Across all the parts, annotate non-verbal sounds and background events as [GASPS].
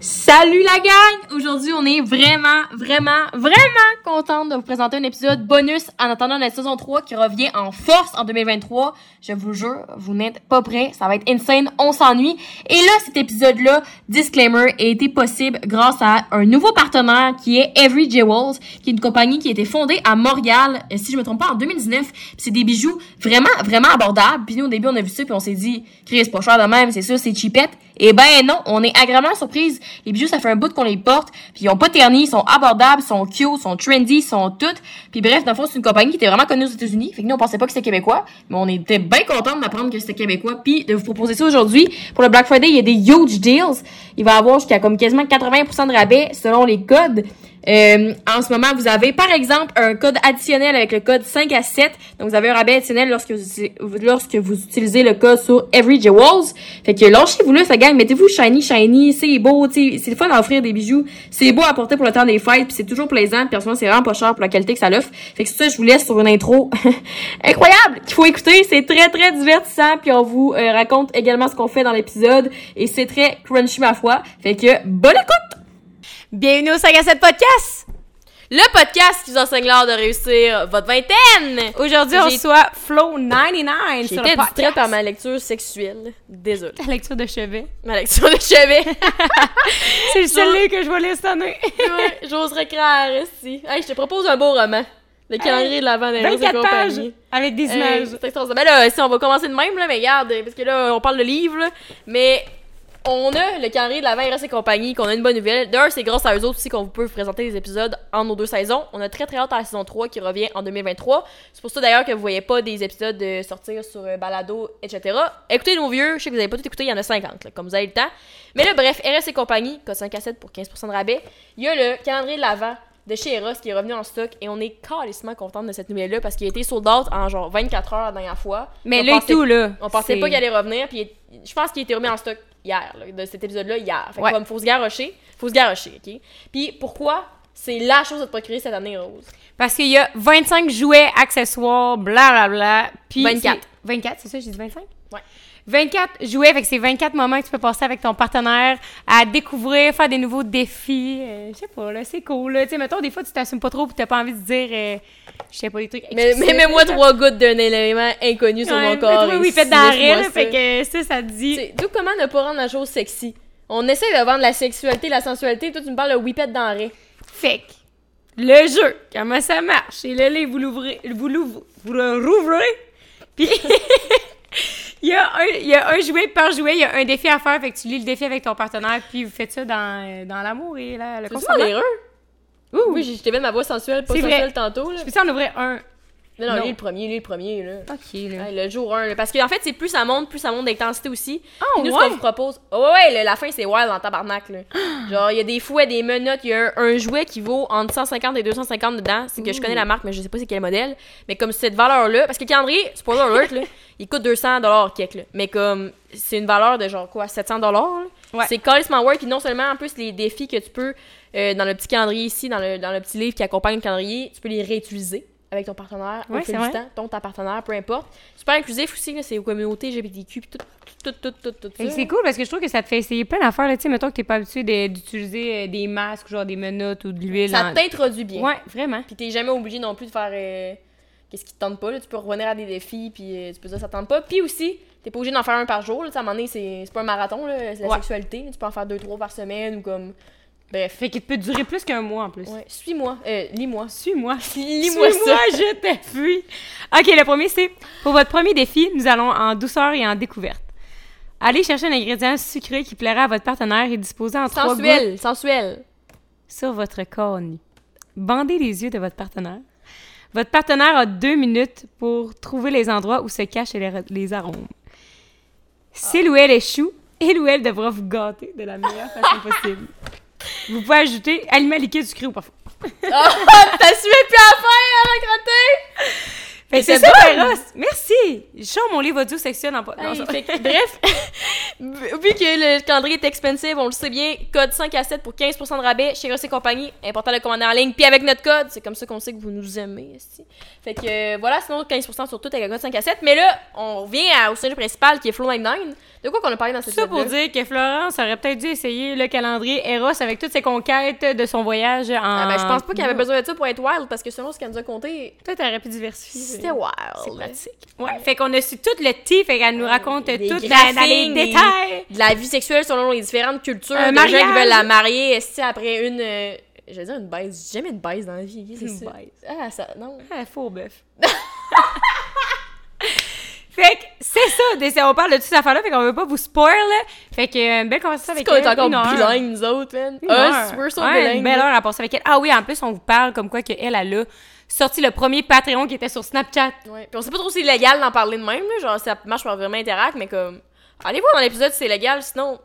C Salut la gang! Aujourd'hui, on est vraiment, vraiment, vraiment contente de vous présenter un épisode bonus en attendant la saison 3 qui revient en force en 2023. Je vous jure, vous n'êtes pas prêts. Ça va être insane. On s'ennuie. Et là, cet épisode-là, disclaimer, a été possible grâce à un nouveau partenaire qui est Every Jewels, qui est une compagnie qui a été fondée à Montréal, euh, si je me trompe pas, en 2019. Puis c'est des bijoux vraiment, vraiment abordables. Puis nous, au début, on a vu ça puis on s'est dit, Chris, pas cher de même, c'est ça, c'est cheapette. Et ben non, on est agréablement surprise. Ça fait un bout qu'on les porte, puis ils ont pas terni, ils sont abordables, ils sont cute, ils sont trendy, ils sont toutes. Puis bref, dans le fond, c'est une compagnie qui était vraiment connue aux États-Unis. Fait que nous, on pensait pas que c'était québécois, mais on était bien contents d'apprendre que c'était québécois, puis de vous proposer ça aujourd'hui. Pour le Black Friday, il y a des huge deals. Il va y avoir jusqu'à comme quasiment 80% de rabais selon les codes. Euh, en ce moment, vous avez par exemple un code additionnel avec le code 5 à 7. Donc vous avez un rabais additionnel lorsque vous, lorsque vous utilisez le code sur Every Jewels. Fait que lâchez-vous là, ça gagne. Mettez-vous shiny, shiny, c'est beau, c'est le fun d'offrir des bijoux. C'est beau à porter pour le temps des fêtes, puis c'est toujours plaisant. Puis c'est vraiment pas cher pour la qualité que ça l'offre. Fait que ça, je vous laisse sur une intro [LAUGHS] incroyable qu'il faut écouter. C'est très très divertissant. Puis on vous euh, raconte également ce qu'on fait dans l'épisode et c'est très crunchy ma foi. Fait que bonne écoute. Bienvenue au 5 à 7 Podcast! Le podcast qui vous enseigne l'art de réussir votre vingtaine! Aujourd'hui, on reçoit Flow99 sur le distraite par ma lecture sexuelle. Désolée. Ta lecture de chevet. Ma lecture de chevet. [LAUGHS] C'est celle-là que je vais laisser année. ouais, j'oserais croire, si. Hey, je te propose un beau roman. Le calendrier de l'avant des 24 pages avec des images. c'est ben là, si on va commencer de même, là, mais regarde, parce que là, on parle de livres, mais on a le calendrier de la RS et compagnie, qu'on a une bonne nouvelle. D'ailleurs, c'est grâce à eux autres aussi qu'on peut vous présenter les épisodes en nos deux saisons. On a très très hâte à la saison 3 qui revient en 2023. C'est pour ça d'ailleurs que vous voyez pas des épisodes de sortir sur euh, Balado, etc. Écoutez nos vieux, je sais que vous avez pas tout écouté, il y en a 50, comme vous avez le temps. Mais là, bref, RS et compagnie, code 5 à 7 pour 15% de rabais. Il y a le calendrier de l'avant de chez Eros qui est revenu en stock et on est carrément contente de cette nouvelle-là parce qu'il a été sold out en genre 24 heures la dernière fois. Mais là tout, là. On pensait pas qu'il allait revenir, puis je pense qu'il était remis en stock hier, de cet épisode-là, hier. Fait que, comme, faut se garrocher. Faut se garrocher, OK? Puis pourquoi c'est la chose à te procurer cette année, Rose? Parce qu'il y a 25 jouets, accessoires, blablabla. Bla, bla, puis 24. 24, c'est ça, j'ai dit 25? Ouais. 24 jouets, fait que c'est 24 moments que tu peux passer avec ton partenaire à découvrir, faire des nouveaux défis. Euh, je sais pas, là, c'est cool. Tu sais, mettons, des fois, tu t'assumes pas trop tu t'as pas envie de dire, euh, je sais pas, des trucs. Mais, mais mets-moi trois gouttes d'un élément inconnu sur mon corps. Oui, oui, fait d'arrêt, fait que ça, ça te dit. D'où comment ne pas rendre la chose sexy? On essaie de vendre la sexualité, la sensualité, toi, tu me parles de whippet denrée. Fait que, le jeu, comment ça marche? Et là, vous l'ouvrez, vous l'ouvrez, vous le rouvrez, puis [LAUGHS] [LAUGHS] il, y a un, il y a un jouet par jouet, il y a un défi à faire, fait que tu lis le défi avec ton partenaire, puis vous faites ça dans, dans l'amour et la, le consentement. Ouh. Oui, j'ai t'ai mis ma voix sensuelle, pas sensuelle tantôt. Là. Je peux en ouvrir un? Non, non, lui le premier, lui le premier, là. OK, là. le jour 1, Parce qu'en fait, c'est plus ça monte, plus ça monte d'intensité aussi. Oh, nous, ouais? ce qu'on vous propose... Oh, ouais, ouais, la fin, c'est wild en tabarnak, là. [GASPS] Genre, il y a des fouets, des menottes, il y a un, jouet qui vaut entre 150 et 250 dedans. C'est que je connais la marque, mais je sais pas c'est quel modèle. Mais comme cette valeur-là... Parce que calendrier, spoiler alert, là, [LAUGHS] il coûte 200 quelque, là. Mais comme, c'est une valeur de genre, quoi, 700 Ouais. C'est carrément work. Puis non seulement, en plus, les défis que tu peux... Euh, dans le petit calendrier ici, dans le, dans le petit livre qui accompagne le calendrier, tu peux les réutiliser avec ton partenaire ouais, c'est ton ta partenaire, peu importe. Super inclusif aussi, c'est aux communautés LGBTQ, puis tout, tout, tout, tout, tout, tout C'est cool parce que je trouve que ça te fait essayer plein d'affaires. Tu sais, mettons que t'es pas habitué d'utiliser euh, des masques, genre des menottes ou de l'huile. Ça t'introduit bien. Ouais, vraiment. Puis t'es jamais obligé non plus de faire euh, qu'est-ce qui te tente pas. Là. Tu peux revenir à des défis, puis euh, tu peux dire ça te tente pas. Puis aussi, t'es pas obligé d'en faire un par jour. Là. À un moment donné, c'est pas un marathon, c'est la sexualité. Tu peux en faire deux, trois par semaine ou comme Bref. Fait qu'il peut durer plus qu'un mois en plus. Ouais. Suis-moi. Euh, lis-moi. Suis-moi. [LAUGHS] Lis-moi Suis-moi, je t'appuie. Ok, le premier, c'est pour votre premier défi, nous allons en douceur et en découverte. Allez chercher un ingrédient sucré qui plaira à votre partenaire et disposez en trois gouttes. Sensuel. Sur votre corps nu. Bandez les yeux de votre partenaire. Votre partenaire a deux minutes pour trouver les endroits où se cachent les, les arômes. S'il ou elle échoue, il ou elle devra vous gâter de la meilleure façon [LAUGHS] possible. Vous pouvez ajouter aliment liquide sucré ou parfois. oh, t'as sué plus à faire, à Fait c'est ça. Eros. Merci. Sors mon livre audio section non, Hey, fait que, [LAUGHS] bref, vu que le calendrier est expensive, on le sait bien, code 5 à 7 pour 15% de rabais chez Ross et compagnie. Important de commander en ligne. Puis avec notre code, c'est comme ça qu'on sait que vous nous aimez. esti. Fait que euh, voilà, sinon 15% sur tout avec le code 5 à 7. Mais là, on revient à- au sujet principal qui est Flow99. De quoi qu'on a parlé dans cette ça pour dire que Florence aurait peut-être dû essayer le calendrier Eros avec toutes ses conquêtes de son voyage en. Ah, ben, je pense pas qu'il avait besoin de ça pour être wild parce que selon ce qu'elle nous a conté, Toi, t'aurais pu diversifier. C'était wild. C'est pratique. Ouais, fait qu'on a su tout le tea, fait qu'elle nous raconte des tout dans, dans les des- détails. de la vie sexuelle selon les différentes cultures. Un de gens qui veulent la marier esti, après une. euh, je veux dire une baise. J'ai jamais une baise dans la vie. c'est Une ça. baise. Ah, ça. Non. Ah, faux bœuf. [LAUGHS] fait que c'est ça, des- on parle de toutes ces affaires-là, fait qu'on veut pas vous spoil. Fait que euh, une belle conversation C'est avec qu'on elle. est encore bilingues, nous autres, man? Us, we're so Ouais, bilingues. Une belle heure à passer avec elle. Ah oui, en plus, on vous parle comme quoi qu'elle, elle a sorti le premier Patreon qui était sur Snapchat. Ouais. Puis on sait pas trop si c'est légal d'en parler de même, là. Genre, ça marche par vraiment interact, mais comme. Allez voir dans l'épisode si c'est légal, sinon.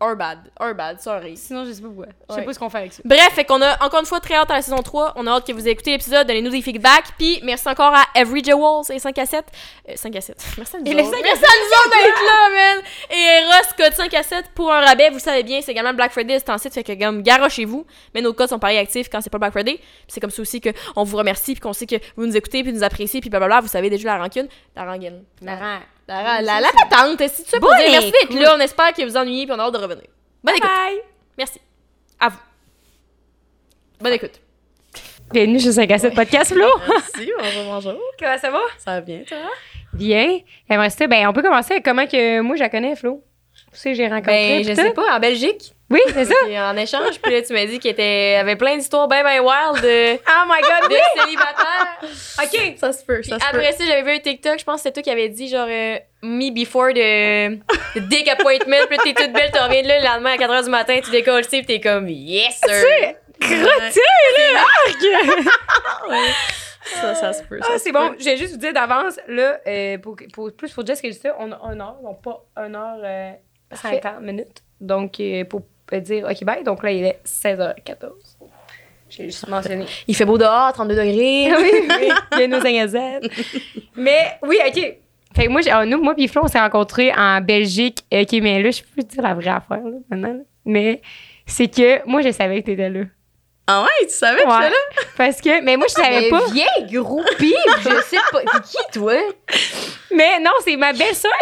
Or bad. Or bad, sorry. Sinon, je sais pas pourquoi. Je sais Ouais. pas ce qu'on fait avec ça. Bref, fait qu'on a encore une fois très hâte à la saison 3. On a hâte que vous écoutez l'épisode, donnez-nous des feedbacks. Puis merci encore à Every Jewels et 5 à 7. Euh, 5 à 7. [LAUGHS] Merci à nous Et les autres. 5 à Merci à nous autres d'être là, man. Et Eros, code 5 à 7 pour un rabais. Vous le savez bien, c'est également le Black Friday, c'est en site, fait que comme garochez-vous. Mais nos codes sont pareil actifs quand c'est pas Black Friday. C'est comme ça aussi qu'on vous remercie, puis qu'on sait que vous nous écoutez, puis nous appréciez, puis blablabla. Vous savez déjà la rancune. La rancune. La, la, la, la patente. Ça pour Bonne dire merci d'être là. On espère que vous ennuyez, puis on a hâte de revenir. Bonne écoute. Bye! Merci. À vous. Bonne écoute. Bienvenue chez 5 à 7 Podcast, Flo! Merci, bonjour, bonjour. [LAUGHS] Comment ça va? Ça va bien, toi? Bien. J'aimerais ça, ben, on peut commencer avec comment que moi je la connais, Flo. Tu sais, j'ai rencontré. Ben, je sais pas, en Belgique. Oui, c'est ça. Puis en échange, puis là, tu m'as dit qu'il était, avait plein d'histoires bien, bien wild de, Oh my god, de célibataires. OK. Ça se peut, Puis après ça, j'avais vu un TikTok, je pense que c'était toi qui avais dit, genre, euh, me before the, the dick appointment. Puis là, t'es toute belle, tu reviens de là le lendemain à 4h du matin, tu décolles, tu t'es comme, yes, sir. Crotté, là! Arc! [LAUGHS] Ça, ça se peut. ça Ah, se c'est peut. bon. Je vais juste vous dire d'avance, là, euh, pour, pour, plus pour Jess que ça, on a une heure, donc pas une heure euh. 50 minutes. Donc, euh, pour euh, dire OK, bye. Donc là, il est 16h14. J'ai juste mentionné. Il fait beau dehors, 32 degrés. [LAUGHS] oui, oui, [LAUGHS] il y a nos. Mais oui, OK. Fait que moi, j'ai- ah, nous, moi puis Flo, on s'est rencontrés en Belgique. OK, mais là, je peux te dire la vraie affaire, là, maintenant. là. Mais c'est que moi, je savais que t'étais là. Ah ouais, tu savais que Ouais. j'étais là? Parce que, mais moi, je savais Mais pas. vieille groupie, je sais pas. T'es qui, toi? Mais non, c'est ma belle-sœur.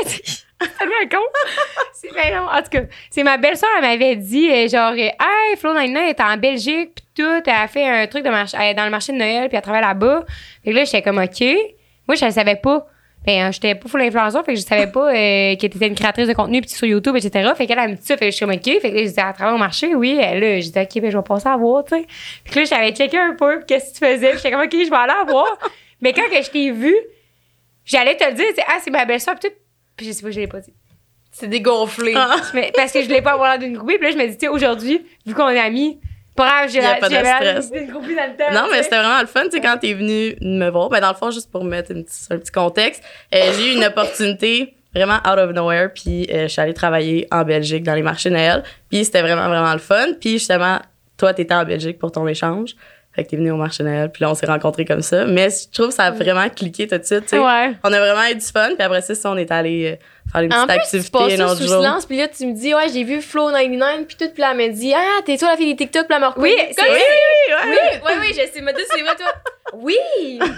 [LAUGHS] C'est ben non. En tout cas, c'est ma belle-sœur, elle m'avait dit, euh, genre, euh, hey, Flo Nina est en Belgique, puis tout, elle a fait un truc de marché, est dans le marché de Noël, puis elle travaille là-bas. Fait que là, j'étais comme, OK. Moi, je ne savais pas. Ben, euh, j'étais pas full influenceur, fait que je savais pas euh, qu'elle était une créatrice de contenu, puis sur YouTube, etc. Fait qu'elle, elle me dit ça, fait que je suis comme, OK. Fait que là, je disais, elle travaille au marché, oui. Elle, là, je disais, OK, ben, je vais passer à voir, tu sais. Fait que là, j'avais checké un peu, qu'est-ce que tu faisais, j'étais comme, OK, je vais aller à voir. Mais quand que je t'ai vu, j'allais te le dire, ah, c'est ma belle-sœur, puis tout. Puis je sais pas, je l'ai pas dit. C'est dégonflé. Ah. Mais- parce que je voulais pas avoir l'air d'une groupie. Puis là, je me dis, tu sais, aujourd'hui, vu qu'on est amis, pas grave, j'ai l'air d'une groupie dans le temps. Non, mais c'était vraiment le fun, tu sais, quand t'es venu me voir. Ben, dans le fond, juste pour mettre une petite- un petit contexte, euh, j'ai eu une opportunité vraiment out of nowhere, puis euh, je suis allée travailler en Belgique dans les marchés Noël, puis c'était vraiment, vraiment le fun. Puis justement, toi, t'étais en Belgique pour ton échange, fait que t'es venu au marché Noël, puis là, on s'est rencontrés comme ça. Mais je trouve que ça a vraiment cliqué tout de suite, tu sais. Ouais. On a vraiment eu du fun, puis après ça, on est allé euh, faire une En petite plus, tu activité passes un autre sous jour. silence, puis là, tu me dis, ouais, j'ai vu Flow99, puis tout, puis là, elle me dit, ah, t'es toi la fille des TikTok, puis elle m'a Oui, c'est Comme- oui, ouais. Oui, oui, oui, je sais, dit, c'est moi, toi. Oui,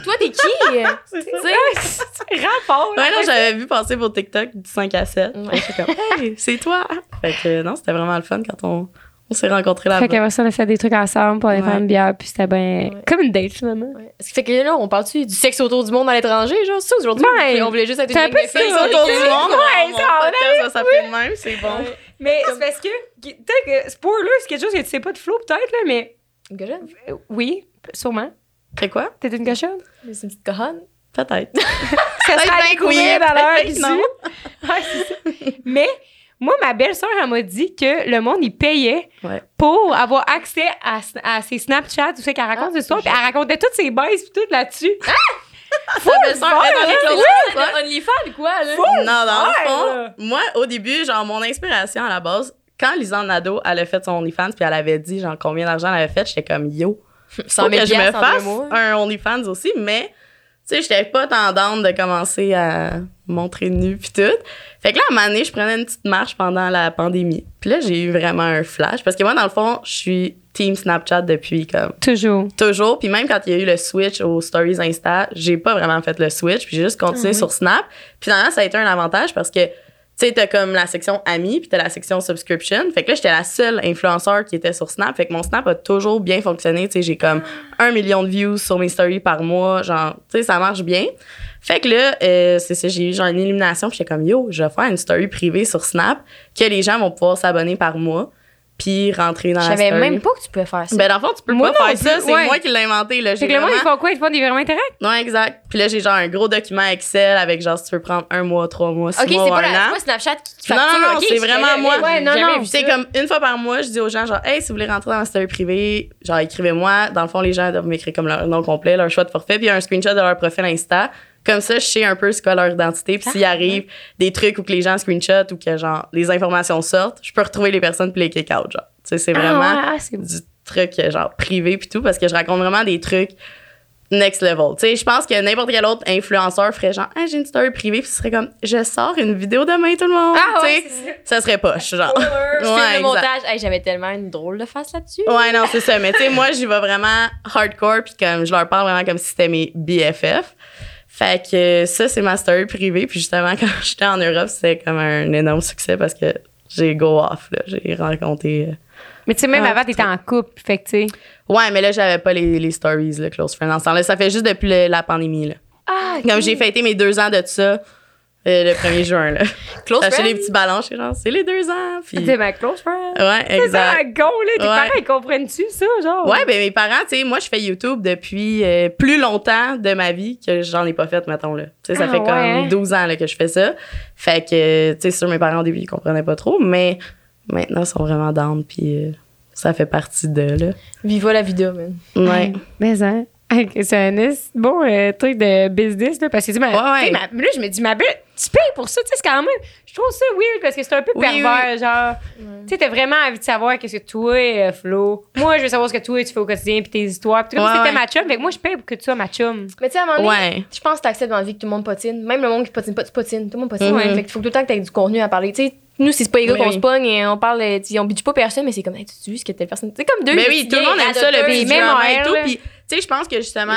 toi, t'es qui? [LAUGHS] C'est ça. [LAUGHS] Rapport. Ouais, non, j'avais vu passer vos TikTok du 5 à 7. Ouais. J'étais [LAUGHS] comme, hey, c'est toi! Fait que non, c'était vraiment le fun quand on, on s'est rencontrés Fait là-bas. qu'après ça, on a fait des trucs ensemble pour aller Ouais. faire une bière, puis c'était bien. Ouais. Comme une date, finalement. Ouais. Est-ce que fait que là, on parle-tu du sexe autour du monde à l'étranger, genre, ça, aujourd'hui? Ouais. On voulait juste être C'est un une peu de ça, filles Sexe autour du monde, Ouais, mon ça, podcast s'appeler de même, c'est bon. Mais c'est parce que, peut-être que, spoiler, c'est quelque chose que tu sais pas de Flo, peut-être, là, mais Une cochonne? oui, sûrement. C'est quoi? T'es une cochonne? C'est une petite cochonne. Peut-être. [LAUGHS] Ça serait à découvrir dans l'heure qui ça. Mais moi, ma belle-sœur, elle m'a dit que le monde, il payait Ouais. pour avoir accès à, à ses Snapchats, tout ça, qu'elle raconte Ah, des histoires. Puis elle racontait toutes ses baisses puis tout là-dessus. Ta belle-sœur, fort, elle est dans les hein? closets Ouais. de OnlyFans, quoi, là? Non, dans le fond, moi, au début, genre, mon inspiration à la base, quand Lisanne Nadeau, elle a fait son OnlyFans, puis elle avait dit, genre, combien d'argent elle avait fait, j'étais comme, yo, 100 faut 000 que je me fasse un OnlyFans aussi, mais, sais, j'étais pas tendante de commencer à montrer nu puis tout. Fait que là, à un moment donné, je prenais une petite marche pendant la pandémie. Puis là, j'ai eu vraiment un flash. Parce que moi, dans le fond, je suis team Snapchat depuis comme Toujours. toujours. Puis même quand il y a eu le switch aux stories Insta, j'ai pas vraiment fait le switch. Puis j'ai juste continué sur Snap. Puis finalement, ça a été un avantage parce que, tu sais, t'as comme la section amis, puis t'as la section subscription. Fait que là, j'étais la seule influenceur qui était sur Snap. Fait que mon Snap a toujours bien fonctionné. Tu sais, j'ai comme un million de views sur mes stories par mois. Genre, tu sais, ça marche bien. Fait que là, euh, c'est ça, j'ai eu genre une illumination. Puis j'étais comme, yo, je vais faire une story privée sur Snap que les gens vont pouvoir s'abonner par mois. Puis rentrer dans Je la savais story. même pas que tu pouvais faire ça. Ben, dans le fond, tu peux Moi pas faire ça. C'est ouais. moi qui l'ai inventé, là. Fait que le monde, ils vraiment- font quoi? Ils font des virements interacts? non, exact. Puis là, j'ai genre un gros document Excel avec genre, si tu veux prendre un mois, trois mois, six ok, c'est mois ou pas, un la- c'est an. pas Snapchat qui qui Non, non, facture, non, ok, c'est je- vraiment j'ai- moi. Ouais, non, non. C'est comme une fois par mois, je dis aux gens genre, hey, si vous voulez rentrer dans ma story privée, genre, écrivez-moi. Dans le fond, les gens doivent m'écrire comme leur nom complet, leur choix de forfait, puis un screenshot de leur profil Insta. Comme ça, je sais un peu c'est quoi leur identité. Puis s'il arrive des trucs où que les gens screenshot ou que genre les informations sortent, je peux retrouver les personnes puis les kick out, genre. Tu sais, c'est vraiment Ah, ouais, ah, du truc genre privé puis tout parce que je raconte vraiment des trucs next level. Tu sais, je pense que n'importe quel autre influenceur ferait genre ah, j'ai une story privée puis ce serait comme je sors une vidéo demain tout le monde. Ah, ouais, ça serait poche genre. [LAUGHS] Ouais, le montage. Hey, J'avais tellement une drôle de face là-dessus. Ouais, non, c'est ça. Mais tu sais, moi, j'y vais vraiment hardcore, puis comme je leur parle vraiment comme si c'était mes BFF. Fait que ça, c'est ma story privée. Puis justement, [LAUGHS] quand j'étais en Europe, c'était comme un énorme succès parce que j'ai go off, là. J'ai raconté. euh. Mais tu sais, même Ah, avant, t'étais en couple. Fait que, tu sais. Ouais, mais là, j'avais pas les, les stories, le close friend. En ce temps-là, ça fait juste depuis le- la pandémie, là. Ah, Comme j'ai fêté mes deux ans de ça le 1er juin, là. [LAUGHS] Close friend? des petits ballons, je genre, c'est les deux ans. Puis... T'es ma close friend. Ouais, C'est exact. go, là. Tes Ouais. parents, ils comprennent-tu ça, genre? Ouais, ben mes parents, tu sais, moi, je fais YouTube depuis euh, plus longtemps de ma vie que j'en ai pas fait, mettons, là. Tu sais, ça Ah, fait ouais. comme 12 ans là, que je fais ça. Fait que, tu sais, sur mes parents, au début, ils comprenaient pas trop, mais maintenant, ils sont vraiment down, puis euh, ça fait partie de, là. Viva la vidéo, man. Ouais. [LAUGHS] Mais hein. [LAUGHS] C'est un bon euh, truc de business, là, parce que, tu sais, Ouais, ma- là, je me dis, ma belle, tu payes pour ça, tu sais, c'est quand même, je trouve ça weird parce que c'est un peu Oui, pervers, genre, tu sais, t'as vraiment envie de savoir qu'est-ce que toi, euh, Flo, moi, je veux savoir ce que toi, tu fais au quotidien, puis tes histoires, puis comme Ouais, si t'étais ouais. ma chum, fait que moi, je paye pour que tu sois ma chum. Mais tu sais, à un moment donné, je pense que t'acceptes dans la vie que tout le monde potine. Même le monde qui potine pas, tu potines. Tout le monde potine. Mhm. ouais. Fait qu'il faut tout le temps que t'aies du contenu à parler. Tu sais, nous, c'est pas les gars Oui, qu'on oui. se pogne et on parle, euh, on bitch pas personne, mais c'est comme, hey, tu vu ce que telle personne. C'est comme deux. Mais oui, tout le monde aime ça, le petit même et tout. Puis, tu sais, je pense que justement,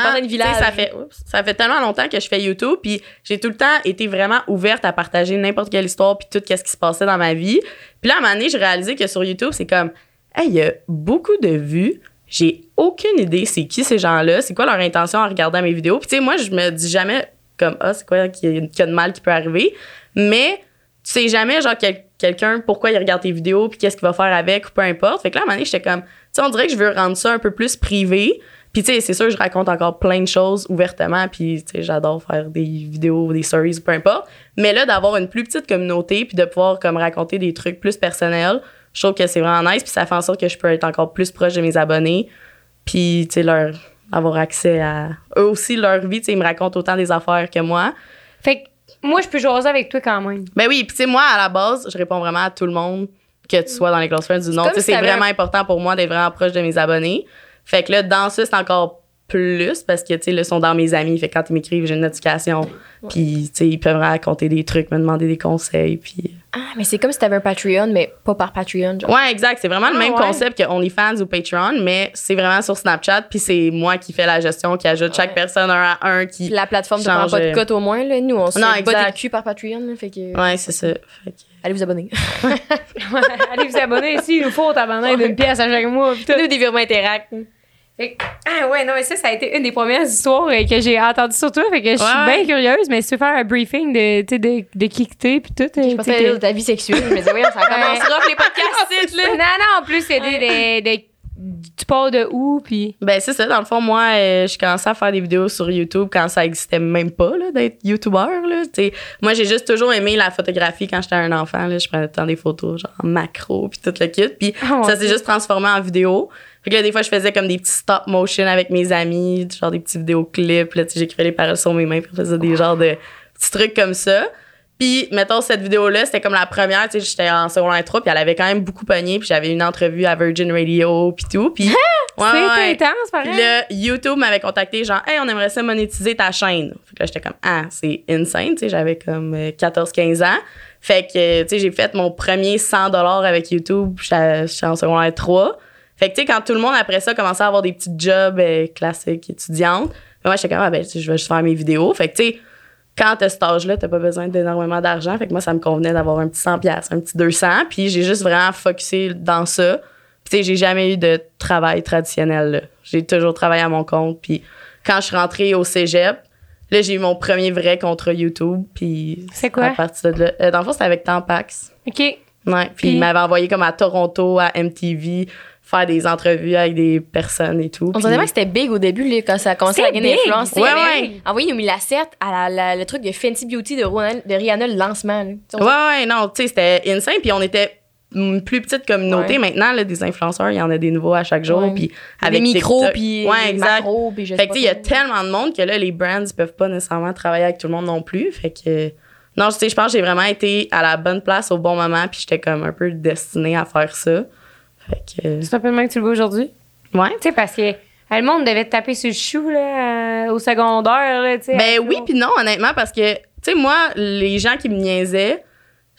ça fait, ça fait tellement longtemps que je fais YouTube, puis j'ai tout le temps été vraiment ouverte à partager n'importe quelle histoire, puis tout ce qui se passait dans ma vie. Puis là, à un moment donné, j'ai réalisé que sur YouTube, c'est comme, hey, il y a beaucoup de vues. J'ai aucune idée c'est qui ces gens-là, c'est quoi leur intention en regardant mes vidéos. Puis tu sais, moi, je me dis jamais comme, ah, c'est quoi qu'il y a- qu'il y a de mal qui peut arriver. Mais tu sais jamais, genre, quel- quelqu'un, pourquoi il regarde tes vidéos, puis qu'est-ce qu'il va faire avec, ou peu importe. Fait que là, à un moment donné, j'étais comme, tu sais, on dirait que je veux rendre ça un peu plus privé. Puis, tu sais, c'est sûr, je raconte encore plein de choses ouvertement, puis, tu sais, j'adore faire des vidéos, des stories, peu importe. Mais là, d'avoir une plus petite communauté, puis de pouvoir, comme, raconter des trucs plus personnels, je trouve que c'est vraiment nice, puis ça fait en sorte que je peux être encore plus proche de mes abonnés, puis, tu sais, leur avoir accès à eux aussi, leur vie, tu sais, ils me racontent autant des affaires que moi. Fait que moi, je peux jaser avec toi quand même. Ben oui, puis tu sais, moi, à la base, je réponds vraiment à tout le monde, que tu sois dans les close friends du si c'est vraiment important pour moi d'être vraiment proche de mes abonnés. Fait que là, dans ça, c'est encore plus parce que, tu sais, là, ils sont dans mes amis. Fait que quand ils m'écrivent, j'ai une notification. Puis, tu sais, ils peuvent me raconter des trucs, me demander des conseils. Puis. Ah, mais c'est comme si t'avais un Patreon, mais pas par Patreon. Genre. Ouais, exact. C'est vraiment le Ah, même ouais. concept que OnlyFans ou Patreon, mais c'est vraiment sur Snapchat. Puis c'est moi qui fais la gestion, qui ajoute chaque personne un à un. Qui... La plateforme te prend pas de cote au moins. Là. Nous, on se le exact. cul par Patreon. là, fait que, Ouais, c'est ça. Fait que- allez vous abonner. [LAUGHS] Allez vous abonner ici, il nous faut tabarnak d'une pièce à chaque mois. tout. Nous, des virements interact. Fait que- ah ouais, non, mais ça, ça a été une des premières histoires euh, que j'ai entendues sur toi. Fait que je suis Ouais. bien curieuse, mais si tu veux faire un briefing de, sais, de, de qui que t'es, puis tout. euh, Je pensais sais que ta vie sexuelle. Je me disais, oui, ça [LAUGHS] commence rough les podcasts. Non, non, en plus, c'est des, des, des- Tu pars de où, puis. Ben, c'est ça. Dans le fond, moi, euh, je commençais à faire des vidéos sur YouTube quand ça existait même pas, là, d'être YouTuber, là. Moi, j'ai juste toujours aimé la photographie quand j'étais un enfant, là. Je prenais tout le temps des photos, genre en macro, puis tout le kit. Puis Oh, mon ça s'est juste transformé en vidéo. Fait que là, des fois, je faisais comme des petits stop motion avec mes amis, genre des petits vidéoclips. Là, j'écrivais les paroles sur mes mains, puis faisais des genres de petits trucs comme ça. Puis, mettons, cette vidéo-là, c'était comme la première, tu sais, j'étais en secondaire 3, puis elle avait quand même beaucoup pogné, puis j'avais une entrevue à Virgin Radio, puis tout. Puis, Ouais, c'est ouais. intense, pareil. Puis là, YouTube m'avait contacté, genre, hey, on aimerait ça monétiser ta chaîne. Fait que là, j'étais comme, ah, c'est insane, tu sais, j'avais comme euh, 14-15 ans. Fait que, tu sais, j'ai fait mon premier 100 avec YouTube, j'étais en secondaire 3. Fait que, tu sais, quand tout le monde après ça commençait à avoir des petits jobs euh, classiques étudiantes, moi, j'étais comme, ah, ben, je vais juste faire mes vidéos. Fait que, tu sais, quand t'as cet âge-là, t'as pas besoin d'énormément d'argent. Fait que moi, ça me convenait d'avoir un petit 100 pièces, un petit 200. Puis j'ai juste vraiment focusé dans ça. Puis tu sais, j'ai jamais eu de travail traditionnel. J'ai toujours travaillé à mon compte. Puis quand je suis rentrée au cégep, là, j'ai eu mon premier vrai contrat YouTube. Puis C'est quoi? À partir de là, euh, dans le fond, c'était avec Tampax. OK. Ouais. Puis Puis- il m'avait envoyé comme à Toronto, à MTV, faire des entrevues avec des personnes et tout. On dirait que c'était big au début, là, quand ça a commencé à gagner big. d'influence. Ouais, Ouais. Envoyer Yumi Lassette à la, la- le truc de Fenty Beauty de, Rihanna, de Rihanna, le lancement. là. Ouais, ouais, non, tu sais, c'était insane. Puis on était une plus petite communauté Ouais. maintenant, là, des influenceurs, il y en a des nouveaux à chaque jour. Puis Des avec micros, TikTok- puis Ouais, des exact. macros, je Fait que, il y a tellement de monde que là, les brands, peuvent pas nécessairement travailler avec tout le monde non plus. Fait que, non, je pense que j'ai vraiment été à la bonne place au bon moment, puis j'étais comme un peu destinée à faire ça. Fait que, C'est un peu le même que tu le vois aujourd'hui? ouais. Tu sais, parce que le monde devait te taper sur le chou, là, euh, au secondaire, là, tu sais. Ben oui, puis non, honnêtement, parce que, tu sais, moi, les gens qui me niaisaient,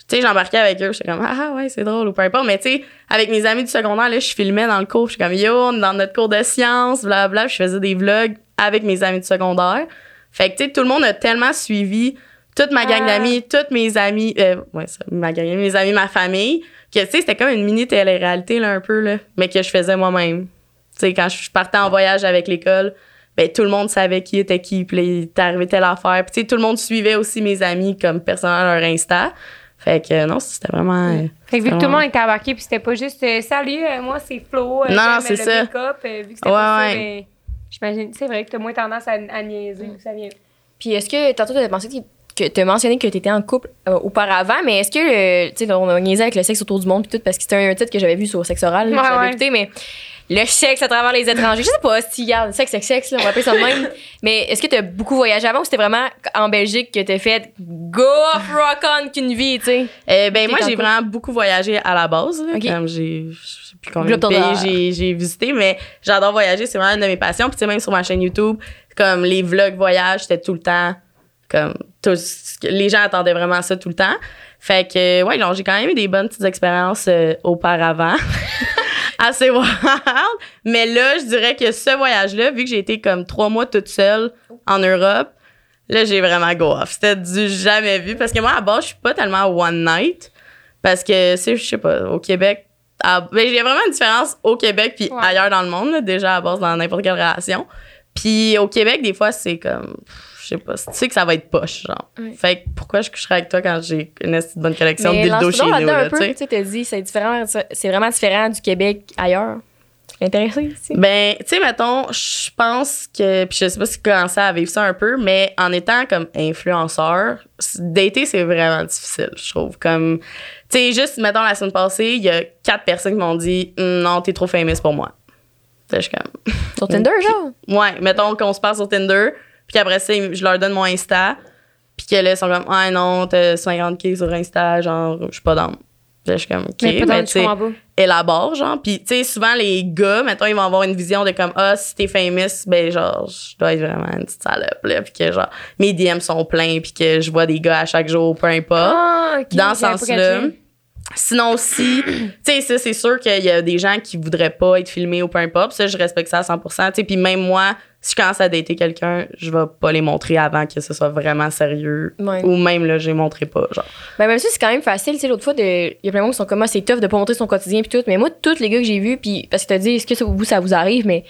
tu sais, j'embarquais avec eux, j'étais comme, ah ouais, c'est drôle ou peu importe. Mais tu sais, avec mes amis du secondaire, là, je filmais dans le cours, je suis comme, yo, on est dans notre cours de sciences, blablabla, je faisais des vlogs avec mes amis du secondaire. Fait que, tu sais, tout le monde a tellement suivi toute ma gang Ah. d'amis, toutes mes amis, euh, ouais, ça, ma gang d'amis, mes amis, ma famille, que, tu sais, c'était comme une mini télé-réalité, là, un peu, là, mais que je faisais moi-même. Tu sais, quand je partais en voyage avec l'école, ben tout le monde savait qui était qui, puis était arrivé telle affaire. Puis tu sais, tout le monde suivait aussi mes amis comme personnel leur Insta. Fait que euh, non, c'était vraiment... euh, Fait que vu que tout le monde était embarqué, puis c'était pas juste euh, Salut, euh, moi c'est Flo. euh, Non, c'est le ça. make-up, euh, vu que c'était Ouais, pas ça, ouais. mais j'imagine, c'est vrai que t'as moins tendance à, à niaiser où ça vient. Puis est-ce que, tantôt, tu as pensé que tu as mentionné que tu étais en couple euh, auparavant, mais est-ce que, tu sais, on a niaisé avec le sexe autour du monde, puis tout, parce que c'était un titre que j'avais vu sur Sexe Oral, là, Ouais, que j'avais ouais. écouté, mais le sexe à travers les étrangers, je sais pas si, regarde, sexe, sexe, sexe, là, on va appeler ça de même. mais est-ce que tu as beaucoup voyagé avant ou c'était vraiment en Belgique que tu fait go off rock on qu'une vie, tu sais? Euh, ben moi, j'ai vraiment beaucoup voyagé à la base. Là. Comme j'ai... Je sais plus combien de pays j'ai, j'ai visité, mais j'adore voyager. C'est vraiment une de mes passions. Puis tu sais, même sur ma chaîne YouTube, comme les vlogs voyage, c'était tout le temps... Comme tout les gens attendaient vraiment ça tout le temps. Fait que, ouais, non, j'ai quand même eu des bonnes petites expériences euh, auparavant. [LAUGHS] Assez wild. Mais là, je dirais que ce voyage-là, vu que j'ai été comme trois mois toute seule en Europe, là, j'ai vraiment go off. C'était du jamais vu. Parce que moi, à base, je suis pas tellement one night. Parce que, c'est, je sais pas, au Québec, à- ben, il y a vraiment une différence au Québec puis Ouais. ailleurs dans le monde, là, déjà à base dans n'importe quelle relation. Puis au Québec, des fois, c'est comme, pff, je sais pas, tu sais que ça va être poche, genre. Fait que pourquoi je coucherais avec toi quand j'ai une bonne collection de Mais dildo lance-toi chez nous, là, tu sais? tu t'as dit, c'est différent, c'est vraiment différent du Québec ailleurs. Intéressé ici? Ben, tu sais, mettons, je pense que, puis je sais pas si tu commençais à vivre ça un peu, mais en étant comme influenceur, dater, c'est vraiment difficile, je trouve. Comme, tu sais, juste, mettons, la semaine passée, il y a quatre personnes qui m'ont dit, Hum, non, t'es trop famous pour moi. Tu sais, je suis comme, Sur Tinder, genre? ouais, mettons qu'on se passe sur Tinder, puis qu'après ça, je leur donne mon Insta, puis que là, ils sont comme, ah non, t'as 50K sur Insta, genre, je suis pas dans. Je suis comme, OK, mais mais tu sais, élabore, genre. Puis, tu sais, souvent, les gars, mettons, ils vont avoir une vision de comme, ah, si t'es famous, ben, genre, je dois être vraiment une petite salope, là. Puis que, genre, mes DM sont pleins, puis que je vois des gars à chaque jour, peu importe. Ah, dans ce sens-là. Sinon aussi, [CLEARS THROAT] tu sais, ça, c'est sûr qu'il y a des gens qui voudraient pas être filmés ou peu importe. Ça, je respecte ça à 100 Tu sais, puis même moi, si je commence à dater quelqu'un, je vais pas les montrer avant que ce soit vraiment sérieux. Ouais. Ou même, là, je les montrerai pas, genre. Ben, même si c'est quand même facile, tu sais, l'autre fois, il y a plein de gens qui sont comme, Ah, c'est tough de pas montrer son quotidien puis tout. Mais moi, tous les gars que j'ai vus, puis parce que t'as dit, est-ce que ça, vous, ça vous arrive, mais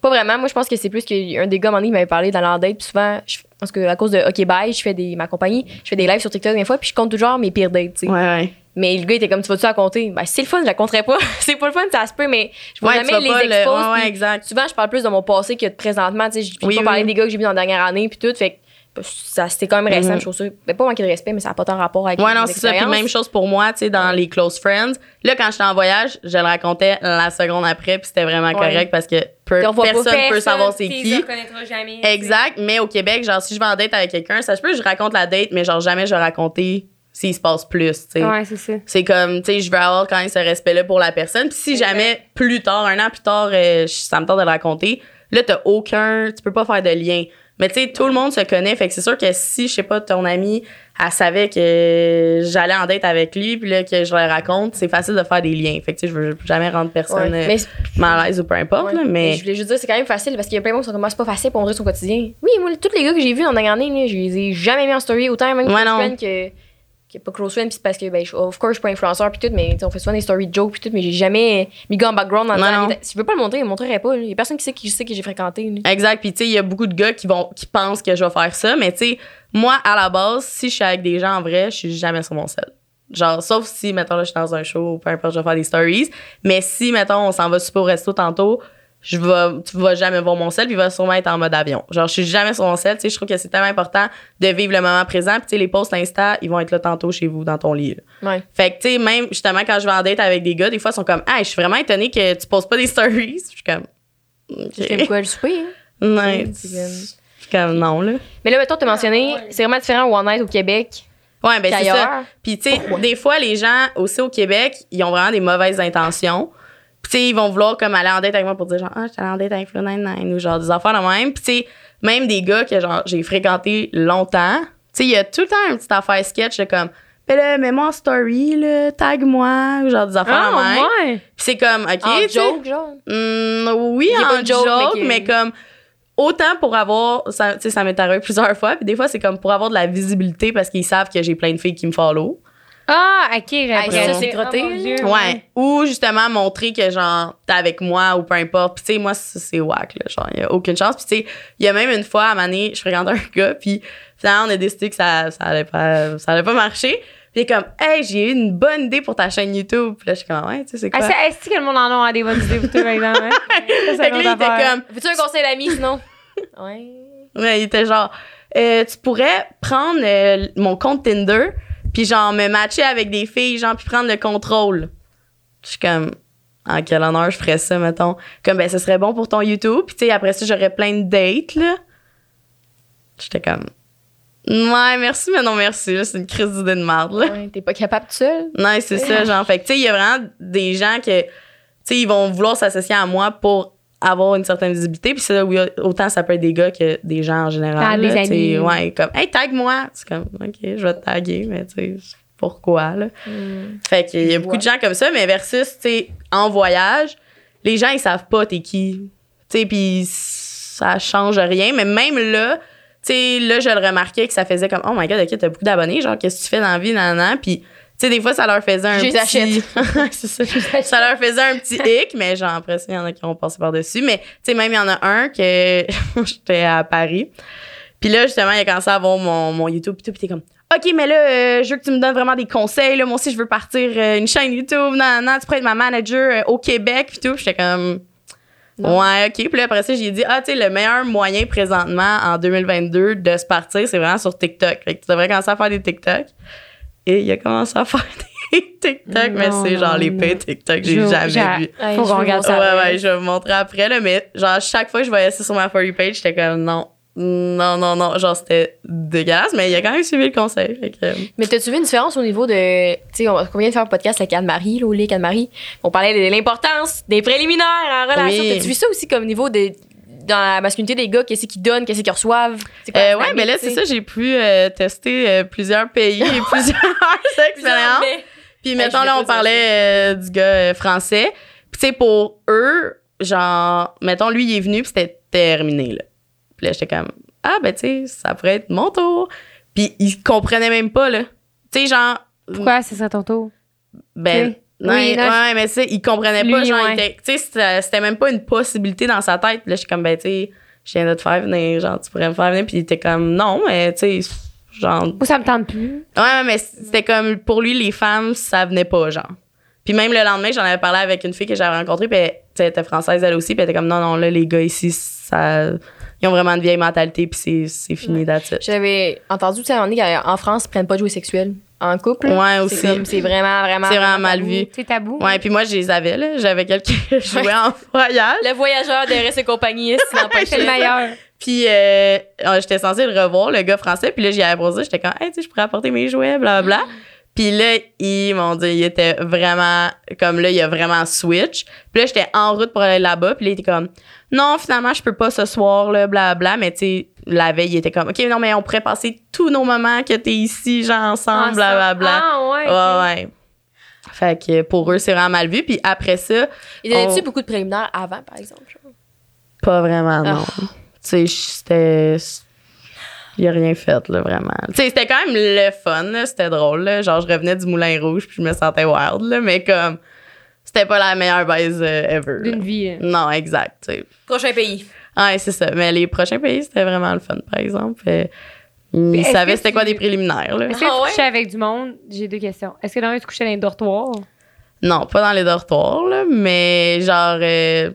pas vraiment. Moi, je pense que c'est plus qu'un des gars, à un moment donné, qui m'avait parlé dans leur date, puis souvent, je pense que à cause de OK Bye, je fais des, ma compagnie, je fais des lives sur TikTok des fois, puis je compte toujours mes pires dates, tu sais. Ouais, ouais. Mais le gars était comme, tu vas-tu la compter? Ben, si c'est le fun, je la compterai pas. [LAUGHS] c'est pas le fun, ça se peut, mais je Ouais, jamais les pas le- expose. ouais, ouais, puis exact. Souvent, je parle plus de mon passé que de présentement, tu sais. Je Oui, pas oui, parler des gars que j'ai vus dans la dernière année, puis tout. Fait que ça, c'était quand même récent, je trouve ça. Ben, pas manquer de respect, mais ça n'a pas tant rapport avec Ouais, non, c'est ça. Puis même chose pour moi, tu sais, dans les close friends. Là, quand j'étais en voyage, je le racontais la seconde après, puis c'était vraiment correct parce que personne peut savoir c'est qui. jamais. Exact, mais au Québec, genre, si je vais en date avec quelqu'un, ça se peut, je raconte la date, mais genre, jamais je vais raconter s'il se passe plus, tu sais. Ouais, c'est ça. C'est comme, tu sais, je veux avoir quand même ce respect-là pour la personne. Puis si jamais, plus tard, un an plus tard, euh, je- ça me tente de le raconter, là, t'as aucun, tu peux pas faire de lien. Mais tu sais, tout le monde se connaît. Fait que c'est sûr que si, je sais pas, ton ami, elle savait que j'allais en date avec lui, puis là, que je le raconte, c'est facile de faire des liens. Fait que tu sais, je veux jamais rendre personne Ouais. euh, Mais, mal à l'aise ou peu importe, ouais. là, mais... je voulais juste dire, c'est quand même facile parce qu'il y a plein de monde qui sont comme, Ah, c'est pas facile pour montrer son quotidien. Oui, moi, tous les gars que j'ai vus en année, là, je les ai jamais mis en story, autant même Ouais, close que, que pas close friend, puis parce que, ben, je- of course, je suis pas influenceur, puis tout, mais on fait souvent des stories de jokes, puis tout, mais j'ai jamais mis gars en background en disant, non. si je veux pas le montrer, il me montrerait pas. Il y a personne qui sait qui, sait que j'ai fréquenté. là. Exact. Puis, tu sais, il y a beaucoup de gars qui vont qui pensent que je vais faire ça. Mais, tu sais, moi, à la base, si je suis avec des gens en vrai, je suis jamais sur mon sel. Genre, sauf si, mettons, là, je suis dans un show peu importe, je vais faire des stories. Mais si, mettons, on s'en va super au resto tantôt, je vais, tu vas jamais voir mon sel, puis il va sûrement être en mode avion. Genre, je suis jamais sur mon sel. Tu sais, je trouve que c'est tellement important de vivre le moment présent. Puis, tu sais, les posts Insta, ils vont être là tantôt chez vous, dans ton lit. là. Ouais. Fait que, tu sais, même, justement, quand je vais en date avec des gars, des fois, ils sont comme, ah, je suis vraiment étonnée que tu poses pas des stories. Je suis comme, OK. quoi, le souper, hein? Ouais, C'est comme- non, là. Mais là, mettons, t'as mentionné, c'est vraiment différent au One Night au Québec Ouais, ben c'est ça. Puis tu sais, des fois les gens aussi au Québec, ils ont vraiment des mauvaises intentions. Puis tu sais, ils vont vouloir comme aller en date avec moi pour dire genre ah, j'étais allée en date avec Flo ou genre des affaires de même. Puis tu sais, même des gars que genre j'ai fréquenté longtemps, tu sais, il y a tout le temps une petite affaire sketch de comme ben là, mets-moi en story, là, tag-moi, ou genre des affaires de même. Ouais. Puis c'est comme, OK, En joke, genre? Hmm, oui, en joke, joke, mais mais, comme autant pour avoir ça, tu sais, ça m'est arrivé plusieurs fois, puis des fois c'est comme pour avoir de la visibilité parce qu'ils savent que j'ai plein de filles qui me follow. Ah, ok, j'ai Ah, ça, c'est crotté, Oh. Ouais, ou justement montrer que genre t'es avec moi ou peu importe. Puis tu sais moi c'est whack là, genre y a aucune chance. Puis tu sais, il y a même une fois à Mané, je fréquentais un gars puis finalement on a décidé que ça ça allait pas ça allait pas marcher. Puis il est comme "Hey, j'ai eu une bonne idée pour ta chaîne YouTube." Puis là je suis comme "Ouais, tu sais c'est Ah, quoi c'est est-ce que le monde en a des bonnes idées pour toi, par exemple? hein? [LAUGHS] Ça, c'est Fait que autre là, il était affaire. comme Veux-tu un conseil d'amis, sinon? [LAUGHS] ouais. Ouais, il était genre, euh, tu pourrais prendre euh, mon compte Tinder, puis genre me matcher avec des filles, genre, puis prendre le contrôle. Je suis comme, en quel honneur je ferais ça, mettons? Comme, ben, ce serait bon pour ton YouTube, puis tu sais, après ça, j'aurais plein de dates, là. J'étais comme, ouais, merci, mais non, merci, c'est une crise d'idée de merde, là. Ouais, T'es pas capable tout seul? Non, c'est ça, genre. Fait que, tu sais, il y a vraiment des gens que, tu sais, ils vont vouloir s'associer à moi pour avoir une certaine visibilité. Puis ça, oui, autant ça peut être des gars que des gens en général. Ah, là, amis. Ouais, comme, hey, tag-moi. C'est comme, OK, je vais te taguer, mais tu sais, pourquoi, là? Hmm. Fait qu'il y a beaucoup de gens comme ça, mais versus, tu sais, en voyage, les gens, ils savent pas t'es qui. Tu sais, puis ça change rien. Mais même là, tu sais, là, je le remarquais que ça faisait comme, oh my god, OK, t'as beaucoup d'abonnés, genre, qu'est-ce que tu fais dans la vie, nan, nan. Puis, sais, des fois, ça leur faisait un Je petit... [LAUGHS] ça. Ça leur faisait un petit hic, mais genre, après ça, il y en a qui ont passé par-dessus. Mais, tu sais, même, il y en a un que [LAUGHS] j'étais à Paris. Puis là, justement, il a commencé à voir mon, mon YouTube pis tout, pis t'es comme, OK, mais là, euh, je veux que tu me donnes vraiment des conseils. Là. Moi aussi, je veux partir euh, une chaîne YouTube. Non, non, tu pourrais être ma manager euh, au Québec pis tout. Puis j'étais comme, Non. ouais, OK. Puis là, après ça, j'ai dit, ah, tu sais, le meilleur moyen présentement en 2022 de se partir, c'est vraiment sur TikTok. Fait que tu devrais commencer à faire des TikTok. Et il a commencé à faire des [LAUGHS] TikTok, mais c'est genre non, les pires TikTok que j'ai jamais j'a- vu. Hey, Faut qu'on regarde ça. Ouais, ouais, je vais vous montrer après, là, mais genre, chaque fois que je voyais ça sur ma For You page, j'étais comme, non, non, non, non. Genre, c'était dégueulasse, mais il a quand même suivi le conseil. Que, Mais t'as-tu vu une différence au niveau de. Tu sais, on vient de faire un podcast avec Anne-Marie, avec Anne-Marie. On parlait de l'importance des préliminaires en relation. Oui. T'as-tu vu ça aussi comme niveau de. Dans la masculinité des gars, qu'est-ce qu'ils donnent, qu'est-ce qu'ils reçoivent? Quoi Euh, ouais, mais là, c'est ça, j'ai pu euh, tester euh, plusieurs pays et [LAUGHS] plusieurs [LAUGHS] expériences. Puis, mettons, là, on parlait euh, du gars euh, français. Puis, tu sais, pour eux, genre, mettons, lui, il est venu, puis c'était terminé, là. Puis là, j'étais comme, ah, ben, tu sais, ça pourrait être mon tour. Puis, il comprenait même pas, là. Tu sais, genre. Pourquoi? Ce serait ton tour? Ben, Oui. Non, ouais, mais tu sais, il comprenait pas, genre, ouais. tu sais, c'était même pas une possibilité dans sa tête. Là, je suis comme, ben, tu sais, je viens de te faire venir, genre, tu pourrais me faire venir, puis il était comme, non, mais, tu sais, genre, Moi, ça me tente plus. ouais, mais c'était comme, pour lui, les femmes, ça venait pas, genre. Puis même le lendemain, j'en avais parlé avec une fille que j'avais rencontrée, puis elle, était française, elle aussi, puis elle était comme, non, non, là, les gars ici, ça, ils ont vraiment une vieille mentalité, puis c'est- fini, it. J'avais entendu, tu sais, à un moment donné, qu'en France, ils prennent pas de jouets sexuels en couple. Ouais, aussi. C'est vraiment, vraiment. C'est vraiment mal vu. C'est tabou. Ouais, puis moi, je les avais, là. J'avais quelques [LAUGHS] jouets en voyage. Le voyageur de RS et compagnie, c'est le meilleur. Puis euh, euh, j'étais censée le revoir, le gars français. Puis là, j'y avais posé. J'étais comme, hey, tu sais, je pourrais apporter mes jouets, blablabla. Puis là, il, mon Dieu, il était vraiment, comme là, il a vraiment switch. Puis là, j'étais en route pour aller là-bas. Puis là, il était comme, non, finalement, je peux pas ce soir, là, bla Mais tu sais, la veille, il était comme, OK, non, mais on pourrait passer tous nos moments que t'es ici, genre, ensemble, bla bla. Ah, ouais. Ouais, ouais. Fait que pour eux, c'est vraiment mal vu. Puis après ça, Il donnait-tu on- beaucoup de préliminaires avant, par exemple? genre? pas vraiment, non. Ah. Tu sais, c'était. Il a rien fait, là, vraiment. Tu sais, c'était quand même le fun, là. C'était drôle, là. Genre, je revenais du Moulin Rouge, puis je me sentais wild, là. Mais comme, c'était pas la meilleure baise euh, ever. D'une vie. hein. Non, exact, tu sais. Prochain pays. Ouais, c'est ça. Mais les prochains pays, c'était vraiment le fun, par exemple. Euh, ils savaient que c'était quoi des préliminaires, là. Est-ce que Ah tu ouais? couchais avec du monde? J'ai deux questions. Est-ce que dans un, tu couchais dans les dortoirs? Non, pas dans les dortoirs, là. Mais genre, euh,